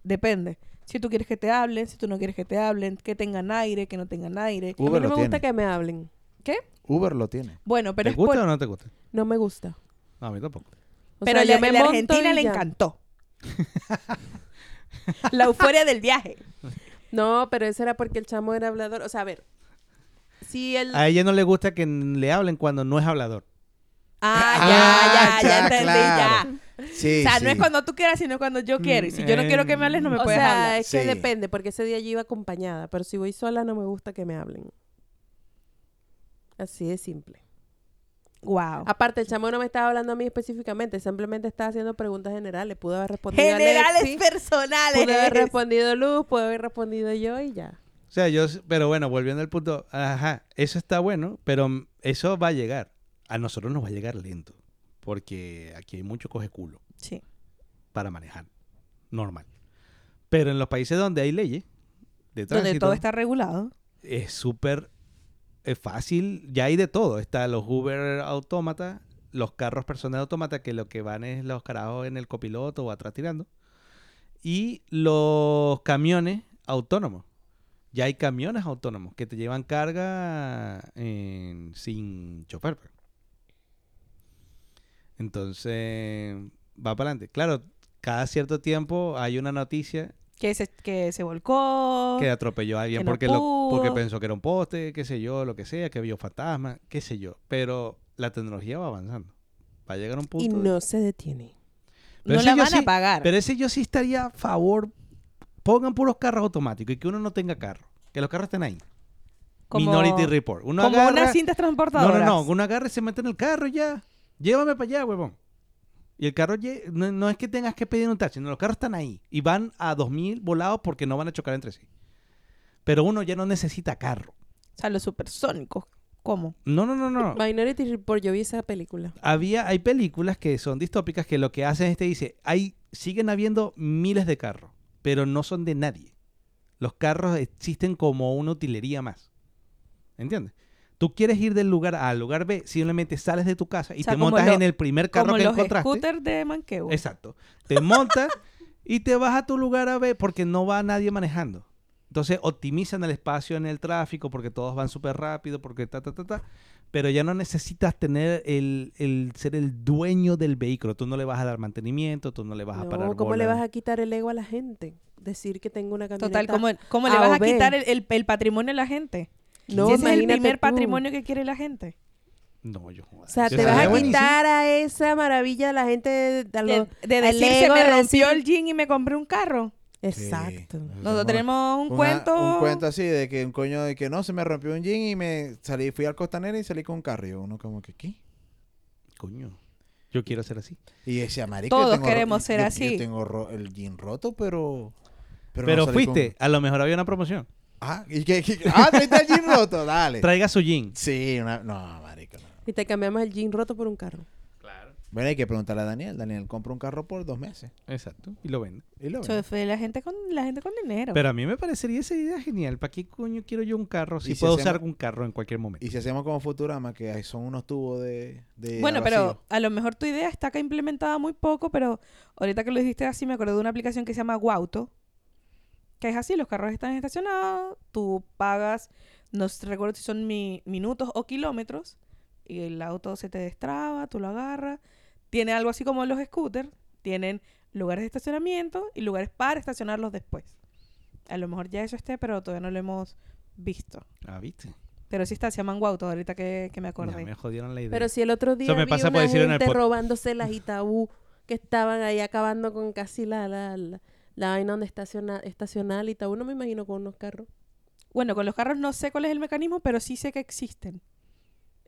Depende. Si tú quieres que te hablen, si tú no quieres que te hablen, que tengan aire, que no tengan aire. A mí Uber no lo me gusta tiene. que me hablen. ¿Qué? Uber lo tiene. Bueno, pero ¿Te es gusta por- o no te gusta? No me gusta. No, a mí tampoco. O pero sea, la, yo me la monto Argentina le ya. encantó. la euforia del viaje. No, pero eso era porque el chamo era hablador. O sea, a ver. Si el... A ella no le gusta que le hablen cuando no es hablador. Ah, Ah, ya, ya, ya ya, entendí, claro. ya. Sí, o sea, no es cuando tú quieras, sino cuando yo quiero. Y si yo no quiero que me hables, no me o puedes sea, hablar. es que Sí. depende, porque ese día yo iba acompañada. Pero si voy sola, no me gusta que me hablen. Así de simple. Wow. Aparte, el chamo no me estaba hablando a mí específicamente, simplemente estaba haciendo preguntas generales. Pudo haber respondido Generales Alexi, personales. pudo haber respondido Luz, pudo haber respondido yo y ya. O sea, yo, pero bueno, volviendo al punto, ajá, eso está bueno, pero eso va a llegar. A nosotros nos va a llegar lento, porque aquí hay mucho coge culo Sí. para manejar, normal. Pero en los países donde hay leyes de Donde tránsito, todo está regulado. es súper eh, fácil, ya hay de todo. Está los Uber autómatas, los carros personales autómatas, que lo que van es los carajos en el copiloto o atrás tirando. Y los camiones autónomos. Ya hay camiones autónomos que te llevan carga sin chofer. pues. Entonces, va para adelante. Claro, cada cierto tiempo hay una noticia Que se, que se volcó. que atropelló a alguien que no porque, lo, porque pensó que era un poste, qué sé yo, lo que sea, que vio fantasmas, qué sé yo. Pero la tecnología va avanzando. Va a llegar a un punto. Y de- no se detiene. Pero no la yo van a sí- pagar. Pero ese yo sí estaría a favor. Pongan puros carros automáticos y que uno no tenga carro. Que los carros estén ahí. Como- Minority Report. Uno como agarra- unas cintas No, transportadoras. no, no. Uno agarra y se mete en el carro y ya. Llévame para allá, huevón. Y el carro no, no es que tengas que pedir un taxi, no, los carros están ahí y van a 2000 volados porque no van a chocar entre sí. Pero uno ya no necesita carro. O sea, los supersónicos. ¿Cómo? No, no, no, no. Minority Report, yo vi esa película. Había, hay películas que son distópicas que lo que hacen es te dice, hay, siguen habiendo miles de carros, pero no son de nadie. Los carros existen como una utilería más. ¿Entiendes? Tú quieres ir del lugar A al lugar B, simplemente sales de tu casa y O sea, te montas lo- en el primer carro Como que los encontraste. scooters de Manqueo. Exacto. Te montas y te vas a tu lugar a B porque no va nadie manejando. Entonces optimizan el espacio en el tráfico porque todos van súper rápido, porque ta, ta, ta, ta. Pero ya no necesitas tener el, el ser el dueño del vehículo. Tú no le vas a dar mantenimiento, tú no le vas a parar ¿cómo le vas a quitar el ego a la gente? Decir que tengo una camioneta. Total, ¿cómo, cómo le vas a quitar el, el- el patrimonio a la gente? No, ese es el primer tú. patrimonio que quiere la gente. No, yo O sea, te vas a buenísimo. quitar a esa maravilla de la gente de, de De, los- de al decir, se me de rompió decir- el jean y me compré un carro. Exacto. Nosotros tenemos un Una- cuento... Un cuento así de que un coño de que no, se me rompió un jean y me salí, fui al costanera y salí con un carro. Y uno como que, ¿qué? Coño, yo quiero ser así. Y decía, marico, Todos yo tengo ro- queremos ser yo- así. Yo tengo el jean roto, pero... Pero, no fuiste, con- a lo mejor había una promoción. Ah, ¿y qué? qué- Ah, traiste el jean roto, dale. Traiga su jean. Sí, una... No, marico, no. Y te cambiamos el jean roto por un carro. Claro. Bueno, hay que preguntarle a Daniel. Daniel compra un carro por dos meses. Exacto, y lo vende. Y lo Eso vende. fue la gente con la gente con dinero. Pero a mí me parecería esa idea genial. ¿Para qué coño quiero yo un carro si ¿Y si puedo hacemos- usar un carro en cualquier momento? Y si hacemos como Futurama, que son unos tubos de... de bueno, pero a lo mejor tu idea está acá implementada muy poco, pero ahorita que lo dijiste así me acordé de una aplicación que se llama Guauto, que es así, los carros están estacionados, tú pagas, no recuerdo si son mi- minutos o kilómetros, y el auto se te destraba, tú lo agarras. Tiene algo así como los scooters, tienen lugares de estacionamiento y lugares para estacionarlos después. A lo mejor ya eso esté, pero todavía no lo hemos visto. Ah, ¿viste? Pero sí está, se llaman Guauto, ahorita que, que me Ya acordé. me jodieron la idea. Pero si el otro día Eso me vi pasa por una decirlo en el gente pod- robándose las Itaú que estaban ahí acabando con casi la, la, la, la vaina donde estaciona, estacionar el Itaú. No me imagino con unos carros. Bueno, con los carros no sé cuál es el mecanismo, pero sí sé que existen.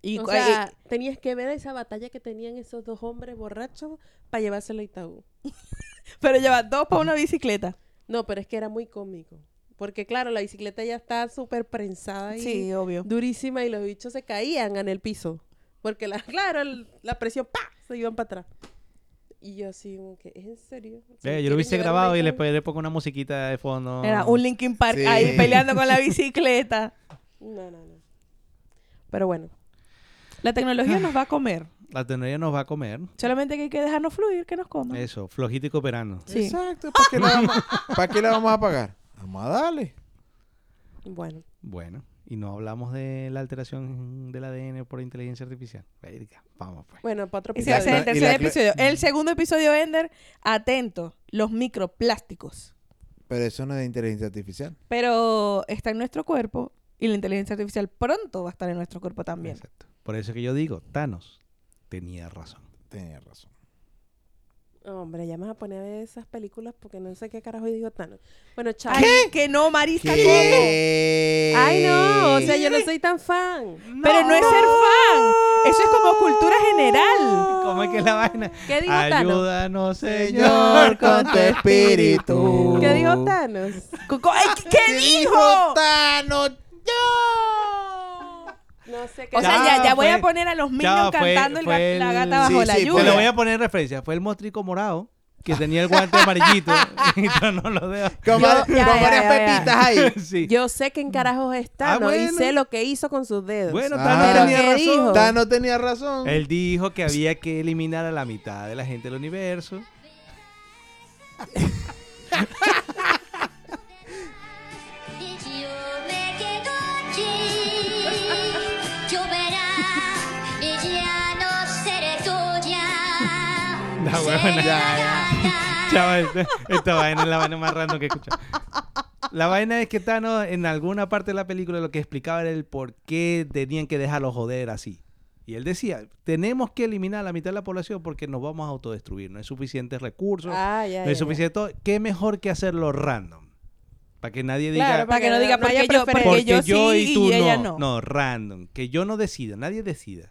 Y o sea, tenías que ver esa batalla que tenían esos dos hombres borrachos para llevarse la Itaú. eh, pero lleva dos para una bicicleta. No, pero es que era muy cómico. Porque claro, la bicicleta ya está súper prensada y Sí, obvio. durísima y los bichos se caían en el piso. Porque la, claro, el- la presión, ¡pa! se iban para atrás. Y yo así, como que, ¿es en serio? Eh, ¿Se yo lo hubiese grabado y le, le pongo una musiquita de fondo. Era un Linkin Park Sí. ahí peleando con la bicicleta. No, no, no. Pero bueno, La tecnología nos va a comer. La tecnología nos va a comer. Solamente que hay que dejarnos fluir, que nos coma. Eso, flojito y cooperando. Sí. Exacto. ¿Para qué, la vamos, ¿Para qué la vamos a pagar? Vamos a darle. bueno. Bueno, y no hablamos de la alteración del ADN por inteligencia artificial. Verga, vamos pues. Bueno, para otro Ese va a ser el tercer episodio. El segundo episodio, Ender, atento, los microplásticos. Pero eso no es de inteligencia artificial. Pero está en nuestro cuerpo y la inteligencia artificial pronto va a estar en nuestro cuerpo también. Exacto. Por eso que yo digo, Thanos tenía razón. Tenía razón. Hombre, ya me vas a poner a ver esas películas porque no sé qué carajo digo tan. Bueno, chao. Que no, Marisa, ¿cómo? ¿Qué? Ay, no, o sea, yo no soy tan fan. Pero no es ser fan. Eso es como cultura general. ¿Cómo es que es la vaina? ¿Qué dijo Thanos? Ayúdanos, Señor, con tu espíritu. ¿Qué dijo Thanos? ¿Qué dijo? Thanos? No sé qué O sea, Ya ya, voy fue- a poner a los Minions fue- cantando el fue ga- la el- gata bajo Sí, la sí, Te lluvia. lo voy a poner en referencia. Fue el mostrico morado que tenía el guante amarillito. y yo no lo veo. Con, varias pepitas ahí. sí. Yo sé que en carajos es Thanos y bueno. sé lo que hizo con sus dedos. Bueno, Ah. Thanos Pero tenía ¿qué razón. dijo? Thanos tenía razón. Él dijo que había que eliminar a la mitad de la gente del universo. La huevona. Chaval, esta, esta vaina es la vaina más random que he escuchado. La vaina es que Thanos en alguna parte de la película lo que explicaba era el por qué tenían que dejarlo joder así. Y él decía, tenemos que eliminar a la mitad de la población porque nos vamos a autodestruir. No hay suficientes recursos, Ah, ya, no ya, hay ya. suficiente todo. ¿Qué mejor que hacerlo random? Para que nadie diga, Claro, Para que no diga porque yo, porque preferencia. porque yo, yo, sí y tú ella no. no. No, random. Que yo no decida, nadie decida.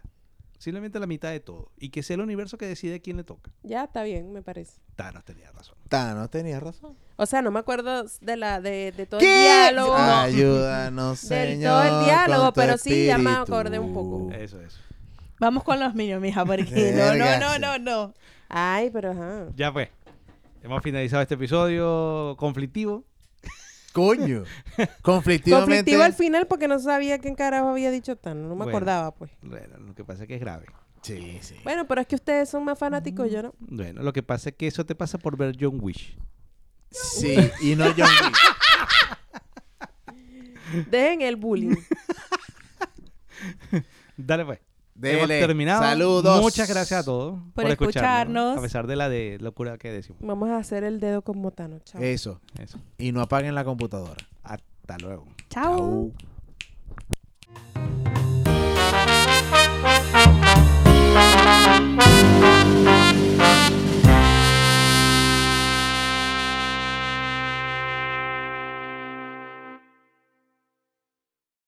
Simplemente la mitad de todo. Y que sea el universo que decide quién le toca. Ya está bien, me parece. Thanos tenía razón. Thanos tenía razón. O sea, no me acuerdo de la de, de todo ¿Qué? el diálogo. Ayúdanos, Del Señor. todo el diálogo, pero sí, ya me acordé un poco. Eso, eso. Vamos con los Minions, mija, porque no, no, no, no, no. Ay, pero ajá. Ya fue. Hemos finalizado este episodio conflictivo. Coño. Conflictivamente. Conflictivo al final porque no sabía quién carajo había dicho Thanos. No me Bueno. acordaba, pues. Bueno, lo que pasa es que es grave. Sí, sí. Bueno, pero es que ustedes son más fanáticos, yo no. Bueno, lo que pasa es que eso te pasa por ver John Wish. Sí, y no John Wick. Dejen el bullying. Dale pues. Hemos Dele. terminado. Saludos. Muchas gracias a todos Por escucharnos. A pesar de la de locura que decimos. Vamos a hacer el dedo con Motano. Chao. Eso. Eso. Y no apaguen la computadora. Hasta luego. Chao. Chau.